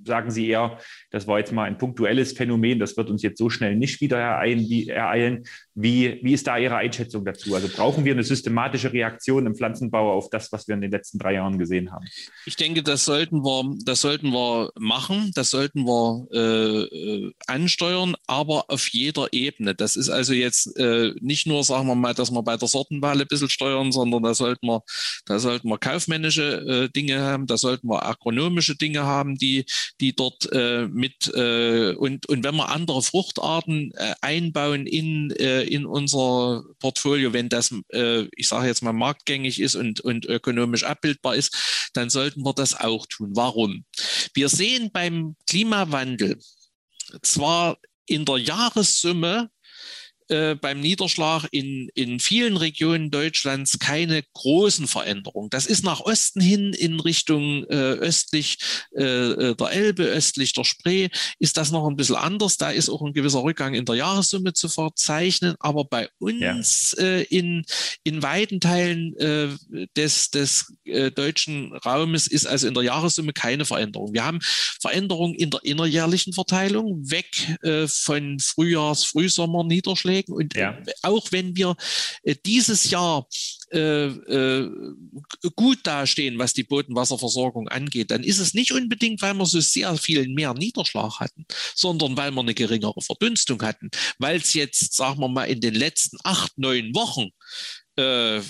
sagen Sie eher, das war jetzt mal ein punktuelles Phänomen, das wird uns jetzt so schnell nicht wieder ereilen? Wie, wie ist da Ihre Einschätzung dazu? Also brauchen wir eine systematische Reaktion im Pflanzenbau auf das, was wir in den letzten drei Jahren gesehen haben? Ich denke, das sollten wir, das sollten wir machen, das sollten wir äh, äh ansteuern, aber auf jeder Ebene. Das ist also jetzt äh, nicht nur, sagen wir mal, dass wir bei der Sortenwahl ein bisschen steuern, sondern da sollten wir, da sollten wir kaufmännische äh, Dinge haben, da sollten wir agronomische Dinge haben, die, die dort äh, mit äh, und, und wenn wir andere Fruchtarten äh, einbauen in, äh, in unser Portfolio, wenn das, äh, ich sage jetzt mal, marktgängig ist und, und ökonomisch abbildbar ist, dann sollten wir das auch tun. Warum? Wir sehen beim Klimawandel zwar in der Jahressumme äh, beim Niederschlag in, in vielen Regionen Deutschlands keine großen Veränderungen. Das ist nach Osten hin in Richtung äh, östlich äh, äh, der Elbe, östlich der Spree, ist das noch ein bisschen anders. Da ist auch ein gewisser Rückgang in der Jahressumme zu verzeichnen. Aber bei uns ja. äh, in, in weiten Teilen des, des deutschen Raumes ist also in der Jahressumme keine Veränderung. Wir haben Veränderungen in der innerjährlichen Verteilung, weg von Frühjahrs-, Frühsommer, Vorschlägen. Und ja. auch wenn wir äh, dieses Jahr äh, äh, gut dastehen, was die Bodenwasserversorgung angeht, dann ist es nicht unbedingt, weil wir so sehr viel mehr Niederschlag hatten, sondern weil wir eine geringere Verdunstung hatten. Weil es jetzt, sagen wir mal, in den letzten acht, neun Wochen äh,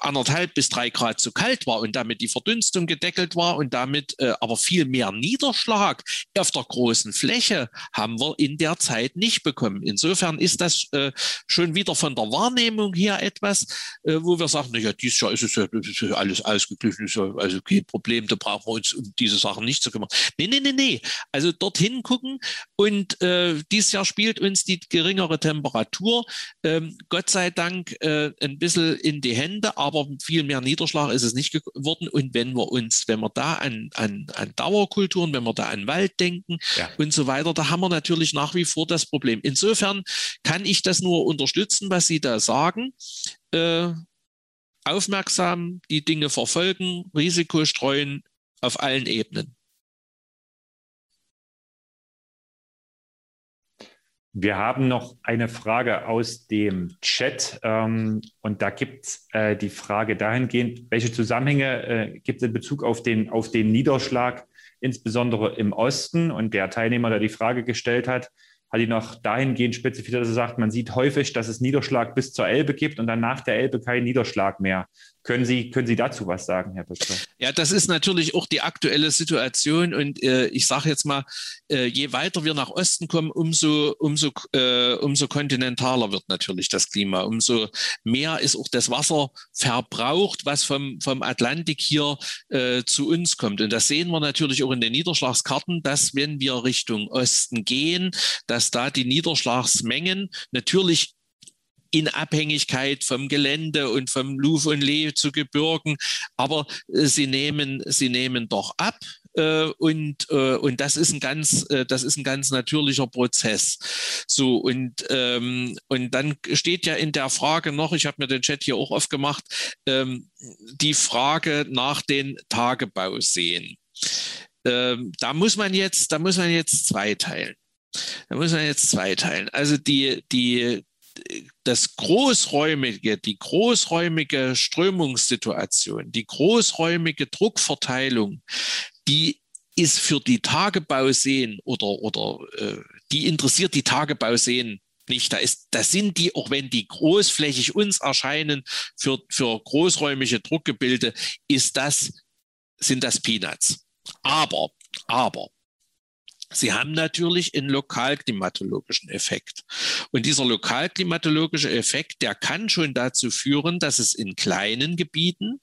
anderthalb bis drei Grad zu kalt war und damit die Verdunstung gedeckelt war und damit äh, aber viel mehr Niederschlag auf der großen Fläche haben wir in der Zeit nicht bekommen. Insofern ist das äh, schon wieder von der Wahrnehmung her etwas, äh, wo wir sagen, naja, dieses Jahr ist es ja, ist alles ausgeglichen, ist ja also kein Problem, da brauchen wir uns um diese Sachen nicht zu kümmern. Nee, nee, nee, nee. Also dorthin gucken und äh, dieses Jahr spielt uns die geringere Temperatur, ähm, Gott sei Dank, äh, ein bisschen in die Hände, aber viel mehr Niederschlag ist es nicht geworden. Und wenn wir uns, wenn wir da an, an, an Dauerkulturen, wenn wir da an Wald denken ja. und so weiter, da haben wir natürlich nach wie vor das Problem. Insofern kann ich das nur unterstützen, was Sie da sagen. Äh, aufmerksam die Dinge verfolgen, Risiko streuen auf allen Ebenen. Wir haben noch eine Frage aus dem Chat ähm, und da gibt es äh, die Frage dahingehend, welche Zusammenhänge äh, gibt es in Bezug auf den, auf den Niederschlag, insbesondere im Osten? Und der Teilnehmer, der die Frage gestellt hat, hat ihn noch dahingehend spezifiziert, dass er sagt, man sieht häufig, dass es Niederschlag bis zur Elbe gibt und dann nach der Elbe keinen Niederschlag mehr. Können Sie, können Sie dazu was sagen, Herr Pötzler? Ja, das ist natürlich auch die aktuelle Situation. Und äh, ich sage jetzt mal, äh, je weiter wir nach Osten kommen, umso, umso, äh, umso kontinentaler wird natürlich das Klima. Umso mehr ist auch das Wasser verbraucht, was vom, vom Atlantik hier äh, zu uns kommt. Und das sehen wir natürlich auch in den Niederschlagskarten, dass wenn wir Richtung Osten gehen, dass da die Niederschlagsmengen natürlich in Abhängigkeit vom Gelände und vom Luf und Lee zu Gebirgen. Aber äh, sie nehmen, sie nehmen doch ab. Äh, und, äh, und das ist ein ganz, äh, das ist ein ganz natürlicher Prozess. So, und, ähm, und dann steht ja in der Frage noch, ich habe mir den Chat hier auch aufgemacht, ähm, die Frage nach den Tagebauseen. Ähm, da muss man jetzt, da muss man jetzt zweiteilen. Da muss man jetzt zweiteilen. Also die, die, das großräumige, die großräumige Strömungssituation, die großräumige Druckverteilung, die ist für die Tagebauseen oder, oder äh, die interessiert die Tagebauseen nicht. Da, ist, da sind die, auch wenn die großflächig uns erscheinen, für, für großräumige Druckgebilde, ist das, sind das Peanuts. Aber, aber, Sie haben natürlich einen lokalklimatologischen Effekt. Und dieser lokalklimatologische Effekt, der kann schon dazu führen, dass es in kleinen Gebieten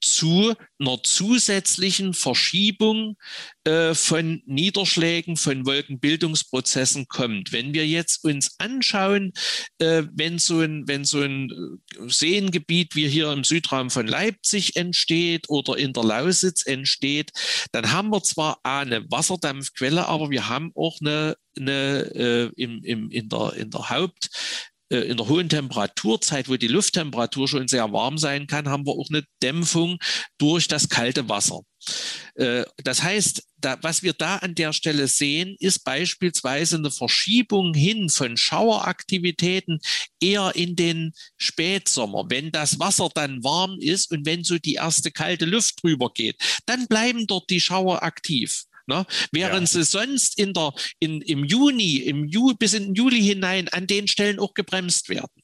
zu einer zusätzlichen Verschiebung äh, von Niederschlägen, von Wolkenbildungsprozessen kommt. Wenn wir jetzt uns anschauen, äh, wenn, so ein, wenn so ein äh, Seengebiet wie hier im Südraum von Leipzig entsteht oder in der Lausitz entsteht, dann haben wir zwar eine Wasserdampfquelle, aber wir haben auch eine, eine äh, im, im, in, der, in der Haupt in der hohen Temperaturzeit, wo die Lufttemperatur schon sehr warm sein kann, haben wir auch eine Dämpfung durch das kalte Wasser. Äh, das heißt, da, was wir da an der Stelle sehen, ist beispielsweise eine Verschiebung hin von Schaueraktivitäten eher in den Spätsommer. Wenn das Wasser dann warm ist und wenn so die erste kalte Luft drüber geht, dann bleiben dort die Schauer aktiv. Ne? Während ja. sie sonst in der, in, im Juni, im Ju, bis in den Juli hinein an den Stellen auch gebremst werden.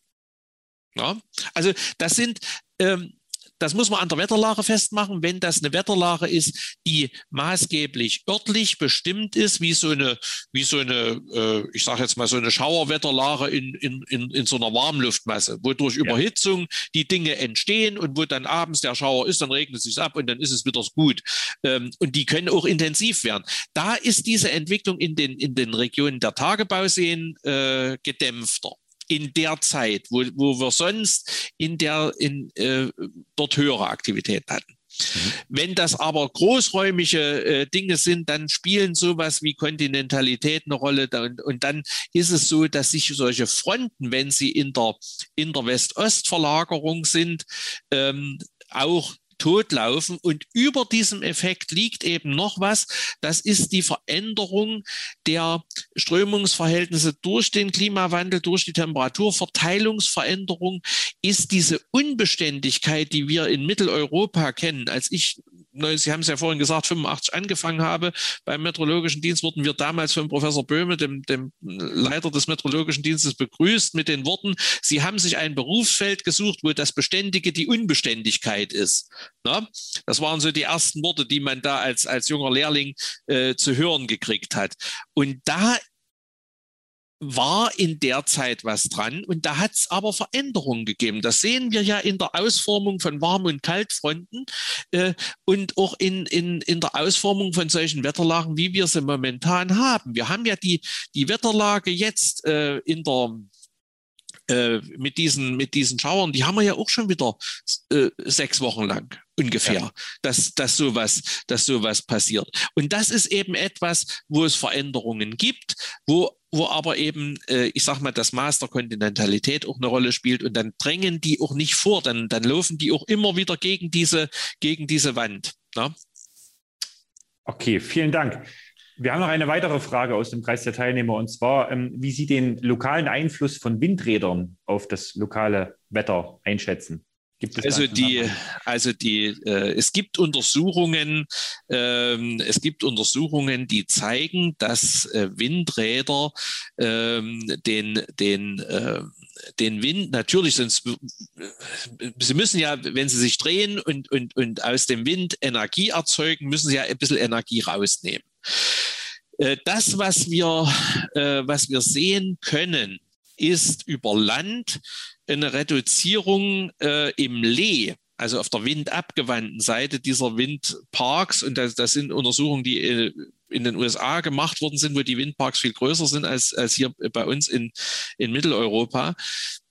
Ja? Also das sind ähm, das muss man an der Wetterlage festmachen. Wenn das eine Wetterlage ist, die maßgeblich örtlich bestimmt ist, wie so eine, wie so eine, äh, ich sage jetzt mal so eine Schauerwetterlage in, in, in, in so einer Warmluftmasse, wo durch Überhitzung ja. die Dinge entstehen und wo dann abends der Schauer ist, dann regnet es sich ab und dann ist es wieder gut. Ähm, und die können auch intensiv werden. Da ist diese Entwicklung in den, in den Regionen der Tagebauseen äh, gedämpfter in der Zeit, wo, wo wir sonst in der, in, äh, dort höhere Aktivität hatten. Mhm. Wenn das aber großräumige äh, Dinge sind, dann spielen sowas wie Kontinentalität eine Rolle. Und, und dann ist es so, dass sich solche Fronten, wenn sie in der, in der West-Ost-Verlagerung sind, ähm, auch totlaufen. Und über diesem Effekt liegt eben noch was. Das ist die Veränderung der Strömungsverhältnisse durch den Klimawandel, durch die Temperaturverteilungsveränderung, ist diese Unbeständigkeit, die wir in Mitteleuropa kennen. Als ich Sie haben es ja vorhin gesagt, 85 angefangen habe. Beim Meteorologischen Dienst wurden wir damals von Professor Böhme, dem, dem Leiter des Meteorologischen Dienstes, begrüßt mit den Worten, Sie haben sich ein Berufsfeld gesucht, wo das Beständige die Unbeständigkeit ist. Na? Das waren so die ersten Worte, die man da als, als junger Lehrling äh, zu hören gekriegt hat. Und da war in der Zeit was dran und da hat es aber Veränderungen gegeben. Das sehen wir ja in der Ausformung von Warm- und Kaltfronten äh, und auch in, in, in der Ausformung von solchen Wetterlagen, wie wir sie momentan haben. Wir haben ja die, die Wetterlage jetzt äh, in der äh, mit diesen, mit diesen Schauern, die haben wir ja auch schon wieder äh, sechs Wochen lang ungefähr, ja. dass, dass, sowas, dass sowas passiert. Und das ist eben etwas, wo es Veränderungen gibt, wo, wo aber eben, äh, ich sag mal, das Maß der Kontinentalität auch eine Rolle spielt und dann drängen die auch nicht vor, dann, dann laufen die auch immer wieder gegen diese, gegen diese Wand. Ne? Okay, vielen Dank. Wir haben noch eine weitere Frage aus dem Kreis der Teilnehmer und zwar, ähm, wie Sie den lokalen Einfluss von Windrädern auf das lokale Wetter einschätzen. Also die, also die, äh, es gibt Untersuchungen, ähm, es gibt Untersuchungen, die zeigen, dass äh, Windräder ähm, den, den, äh, den Wind, natürlich sind sie müssen ja, wenn sie sich drehen und, und, und aus dem Wind Energie erzeugen, müssen sie ja ein bisschen Energie rausnehmen. Äh, das, was wir, äh, was wir sehen können, ist über Land eine Reduzierung äh, im Lee, also auf der windabgewandten Seite dieser Windparks. Und das, das sind Untersuchungen, die in den USA gemacht worden sind, wo die Windparks viel größer sind als, als hier bei uns in, in Mitteleuropa,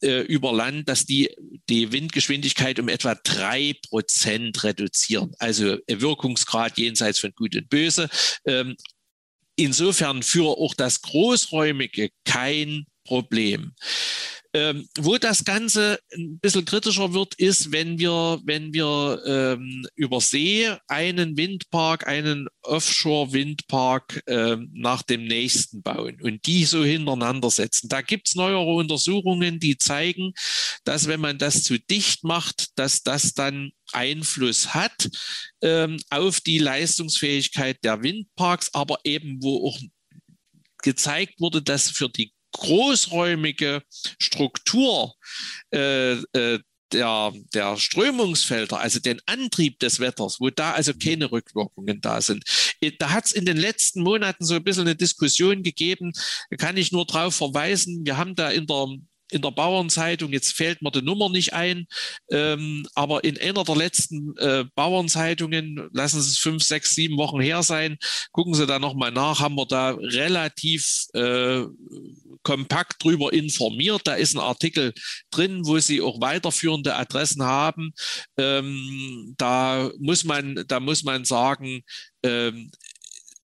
äh, über Land, dass die die Windgeschwindigkeit um etwa drei Prozent reduzieren. Also Wirkungsgrad jenseits von Gut und Böse. Ähm, insofern für auch das Großräumige kein Problem. Ähm, wo das Ganze ein bisschen kritischer wird, ist, wenn wir, wenn wir ähm, über See einen Windpark, einen Offshore-Windpark ähm, nach dem nächsten bauen und die so hintereinander setzen. Da gibt es neuere Untersuchungen, die zeigen, dass wenn man das zu dicht macht, dass das dann Einfluss hat ähm, auf die Leistungsfähigkeit der Windparks, aber eben wo auch gezeigt wurde, dass für die großräumige Struktur äh, äh, der, der Strömungsfelder, also den Antrieb des Wetters, wo da also keine Rückwirkungen da sind. Äh, da hat es in den letzten Monaten so ein bisschen eine Diskussion gegeben, kann ich nur darauf verweisen, wir haben da in der in der Bauernzeitung, jetzt fällt mir die Nummer nicht ein, ähm, aber in einer der letzten äh, Bauernzeitungen, lassen Sie es fünf, sechs, sieben Wochen her sein, gucken Sie da nochmal nach, haben wir da relativ äh, kompakt drüber informiert. Da ist ein Artikel drin, wo Sie auch weiterführende Adressen haben. Ähm, da muss man, da muss man sagen, ähm,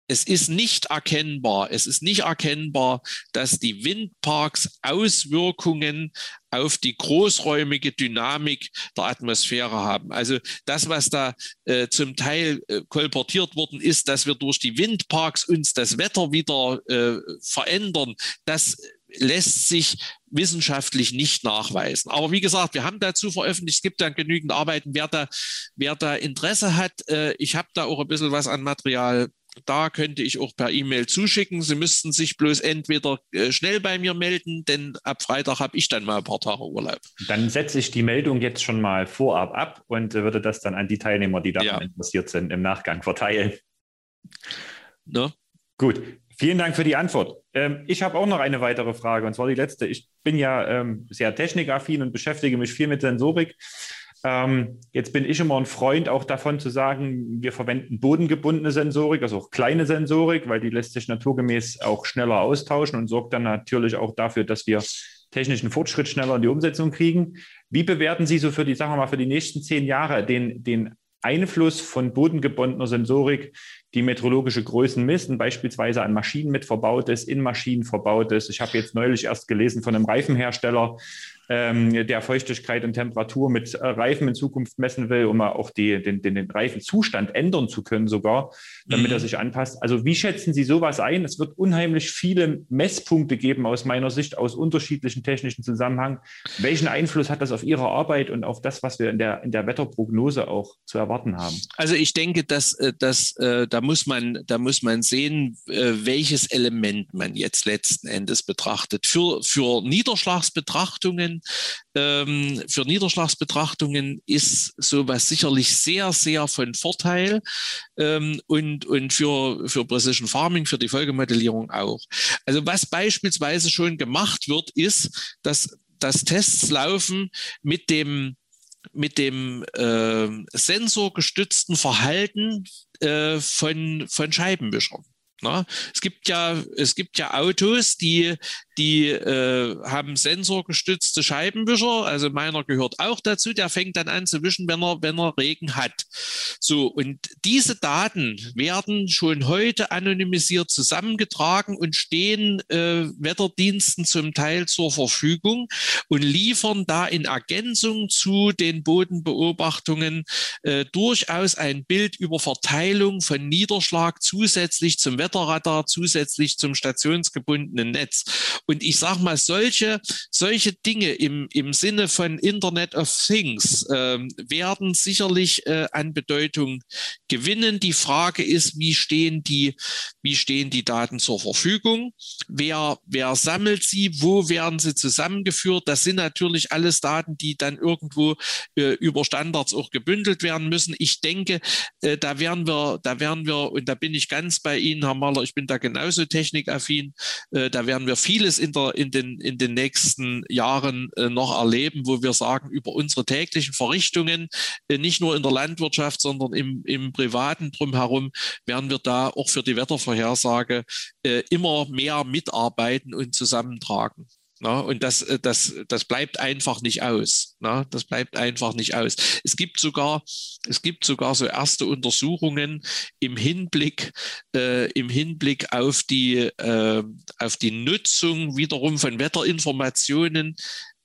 es ist nicht erkennbar, es ist nicht erkennbar, dass die Windparks Auswirkungen auf die großräumige Dynamik der Atmosphäre haben. Also das, was da äh, zum Teil äh, kolportiert worden ist, dass wir durch die Windparks uns das Wetter wieder äh, verändern, das lässt sich wissenschaftlich nicht nachweisen. Aber wie gesagt, wir haben dazu veröffentlicht, es gibt dann genügend Arbeiten, wer da, wer da Interesse hat. Äh, ich habe da auch ein bisschen was an Material da könnte ich auch per E-Mail zuschicken. Sie müssten sich bloß entweder äh, schnell bei mir melden, denn ab Freitag habe ich dann mal ein paar Tage Urlaub. Dann setze ich die Meldung jetzt schon mal vorab ab und äh, würde das dann an die Teilnehmer, die daran ja. interessiert sind, im Nachgang verteilen. Ne? Gut, vielen Dank für die Antwort. Ähm, ich habe auch noch eine weitere Frage und zwar die letzte. Ich bin ja ähm, sehr technikaffin und beschäftige mich viel mit Sensorik. Ähm, jetzt bin ich immer ein Freund auch davon zu sagen, wir verwenden bodengebundene Sensorik, also auch kleine Sensorik, weil die lässt sich naturgemäß auch schneller austauschen und sorgt dann natürlich auch dafür, dass wir technischen Fortschritt schneller in die Umsetzung kriegen. Wie bewerten Sie so für die, sagen wir mal, für die nächsten zehn Jahre den, den Einfluss von bodengebundener Sensorik, die meteorologische Größen misst beispielsweise an Maschinen mit verbaut ist, in Maschinen verbaut ist. Ich habe jetzt neulich erst gelesen von einem Reifenhersteller, ähm, der Feuchtigkeit und Temperatur mit äh, Reifen in Zukunft messen will, um auch die, den, den, den Reifenzustand ändern zu können sogar, damit mhm. er sich anpasst. Also wie schätzen Sie sowas ein? Es wird unheimlich viele Messpunkte geben aus meiner Sicht, aus unterschiedlichen technischen Zusammenhängen. Welchen Einfluss hat das auf Ihre Arbeit und auf das, was wir in der, in der Wetterprognose auch zu erwarten haben? Also ich denke, dass, äh, dass äh, da, muss man, da muss man sehen, welches Element man jetzt letzten Endes betrachtet. Für, für Niederschlagsbetrachtungen ähm, für Niederschlagsbetrachtungen ist sowas sicherlich sehr, sehr von Vorteil ähm, und, und für, für Precision Farming, für die Folgemodellierung auch. Also was beispielsweise schon gemacht wird, ist, dass, dass Tests laufen mit dem mit dem äh, sensorgestützten Verhalten äh, von, von Scheibenwischern. Na, es gibt ja, es gibt ja Autos, die, die äh, haben sensorgestützte Scheibenwischer. Also meiner gehört auch dazu. Der fängt dann an zu wischen, wenn er, wenn er Regen hat. So. Und diese Daten werden schon heute anonymisiert zusammengetragen und stehen äh, Wetterdiensten zum Teil zur Verfügung und liefern da in Ergänzung zu den Bodenbeobachtungen äh, durchaus ein Bild über Verteilung von Niederschlag zusätzlich zum Wetterradar, zusätzlich zum stationsgebundenen Netz. Und ich sage mal, solche, solche Dinge im, im Sinne von Internet of Things äh, werden sicherlich äh, an Bedeutung gewinnen. Die Frage ist, wie stehen die, wie stehen die Daten zur Verfügung? Wer, wer sammelt sie? Wo werden sie zusammengeführt? Das sind natürlich alles Daten, die dann irgendwo äh, über Standards auch gebündelt werden müssen. Ich denke, äh, da werden wir, da werden wir, und da bin ich ganz bei Ihnen, Herr Maller, ich bin da genauso technikaffin, äh, da werden wir vieles vieles in, der, in, den, in den nächsten Jahren äh, noch erleben, wo wir sagen, über unsere täglichen Verrichtungen, äh, nicht nur in der Landwirtschaft, sondern im, im Privaten drumherum, werden wir da auch für die Wettervorhersage äh, immer mehr mitarbeiten und zusammentragen. Na, und das, äh, das, das bleibt einfach nicht aus. Na, das bleibt einfach nicht aus. Es gibt sogar, es gibt sogar so erste Untersuchungen im Hinblick, äh, im Hinblick auf die, äh, auf die Nutzung wiederum von Wetterinformationen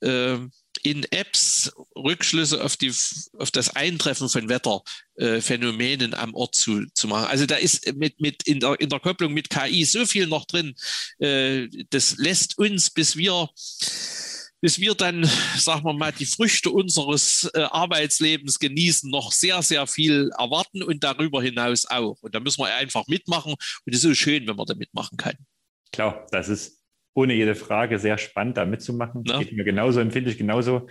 äh, in Apps Rückschlüsse auf, die, auf das Eintreffen von Wetterphänomenen äh, am Ort zu, zu machen. Also da ist mit, mit in, der, in der Kopplung mit KI so viel noch drin. Äh, das lässt uns, bis wir bis wir dann, sagen wir mal, die Früchte unseres äh, Arbeitslebens genießen, noch sehr, sehr viel erwarten und darüber hinaus auch. Und da müssen wir einfach mitmachen. Und es ist so schön, wenn man da mitmachen kann. Klar, das ist ohne jede Frage sehr spannend, da mitzumachen. Ja. Geht mir genauso, empfinde ich genauso.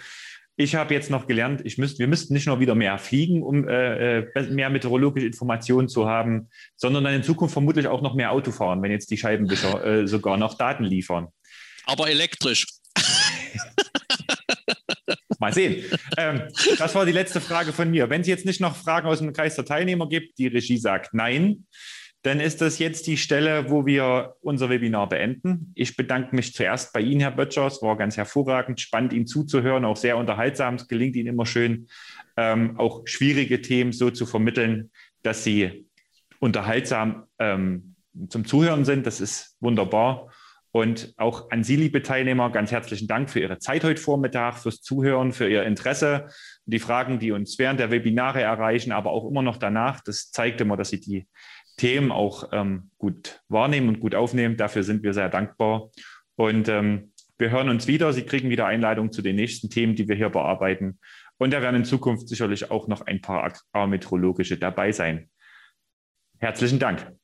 Ich habe jetzt noch gelernt, ich müsst, wir müssten nicht nur wieder mehr fliegen, um äh, äh, mehr meteorologische Informationen zu haben, sondern dann in Zukunft vermutlich auch noch mehr Auto fahren, wenn jetzt die Scheibenwischer äh, sogar noch Daten liefern. Aber elektrisch. Mal sehen. Ähm, das war die letzte Frage von mir. Wenn es jetzt nicht noch Fragen aus dem Kreis der Teilnehmer gibt, die Regie sagt nein, dann ist das jetzt die Stelle, wo wir unser Webinar beenden. Ich bedanke mich zuerst bei Ihnen, Herr Böttcher. Es war ganz hervorragend, spannend, Ihnen zuzuhören, auch sehr unterhaltsam. Es gelingt Ihnen immer schön, ähm, auch schwierige Themen so zu vermitteln, dass sie unterhaltsam ähm, zum Zuhören sind. Das ist wunderbar. Und auch an Sie, liebe Teilnehmer, ganz herzlichen Dank für Ihre Zeit heute Vormittag, fürs Zuhören, für Ihr Interesse, die Fragen, die uns während der Webinare erreichen, aber auch immer noch danach. Das zeigt immer, dass Sie die Themen auch ähm, gut wahrnehmen und gut aufnehmen. Dafür sind wir sehr dankbar. Und ähm, wir hören uns wieder. Sie kriegen wieder Einladungen zu den nächsten Themen, die wir hier bearbeiten. Und da werden in Zukunft sicherlich auch noch ein paar agrarmeteorologische dabei sein. Herzlichen Dank.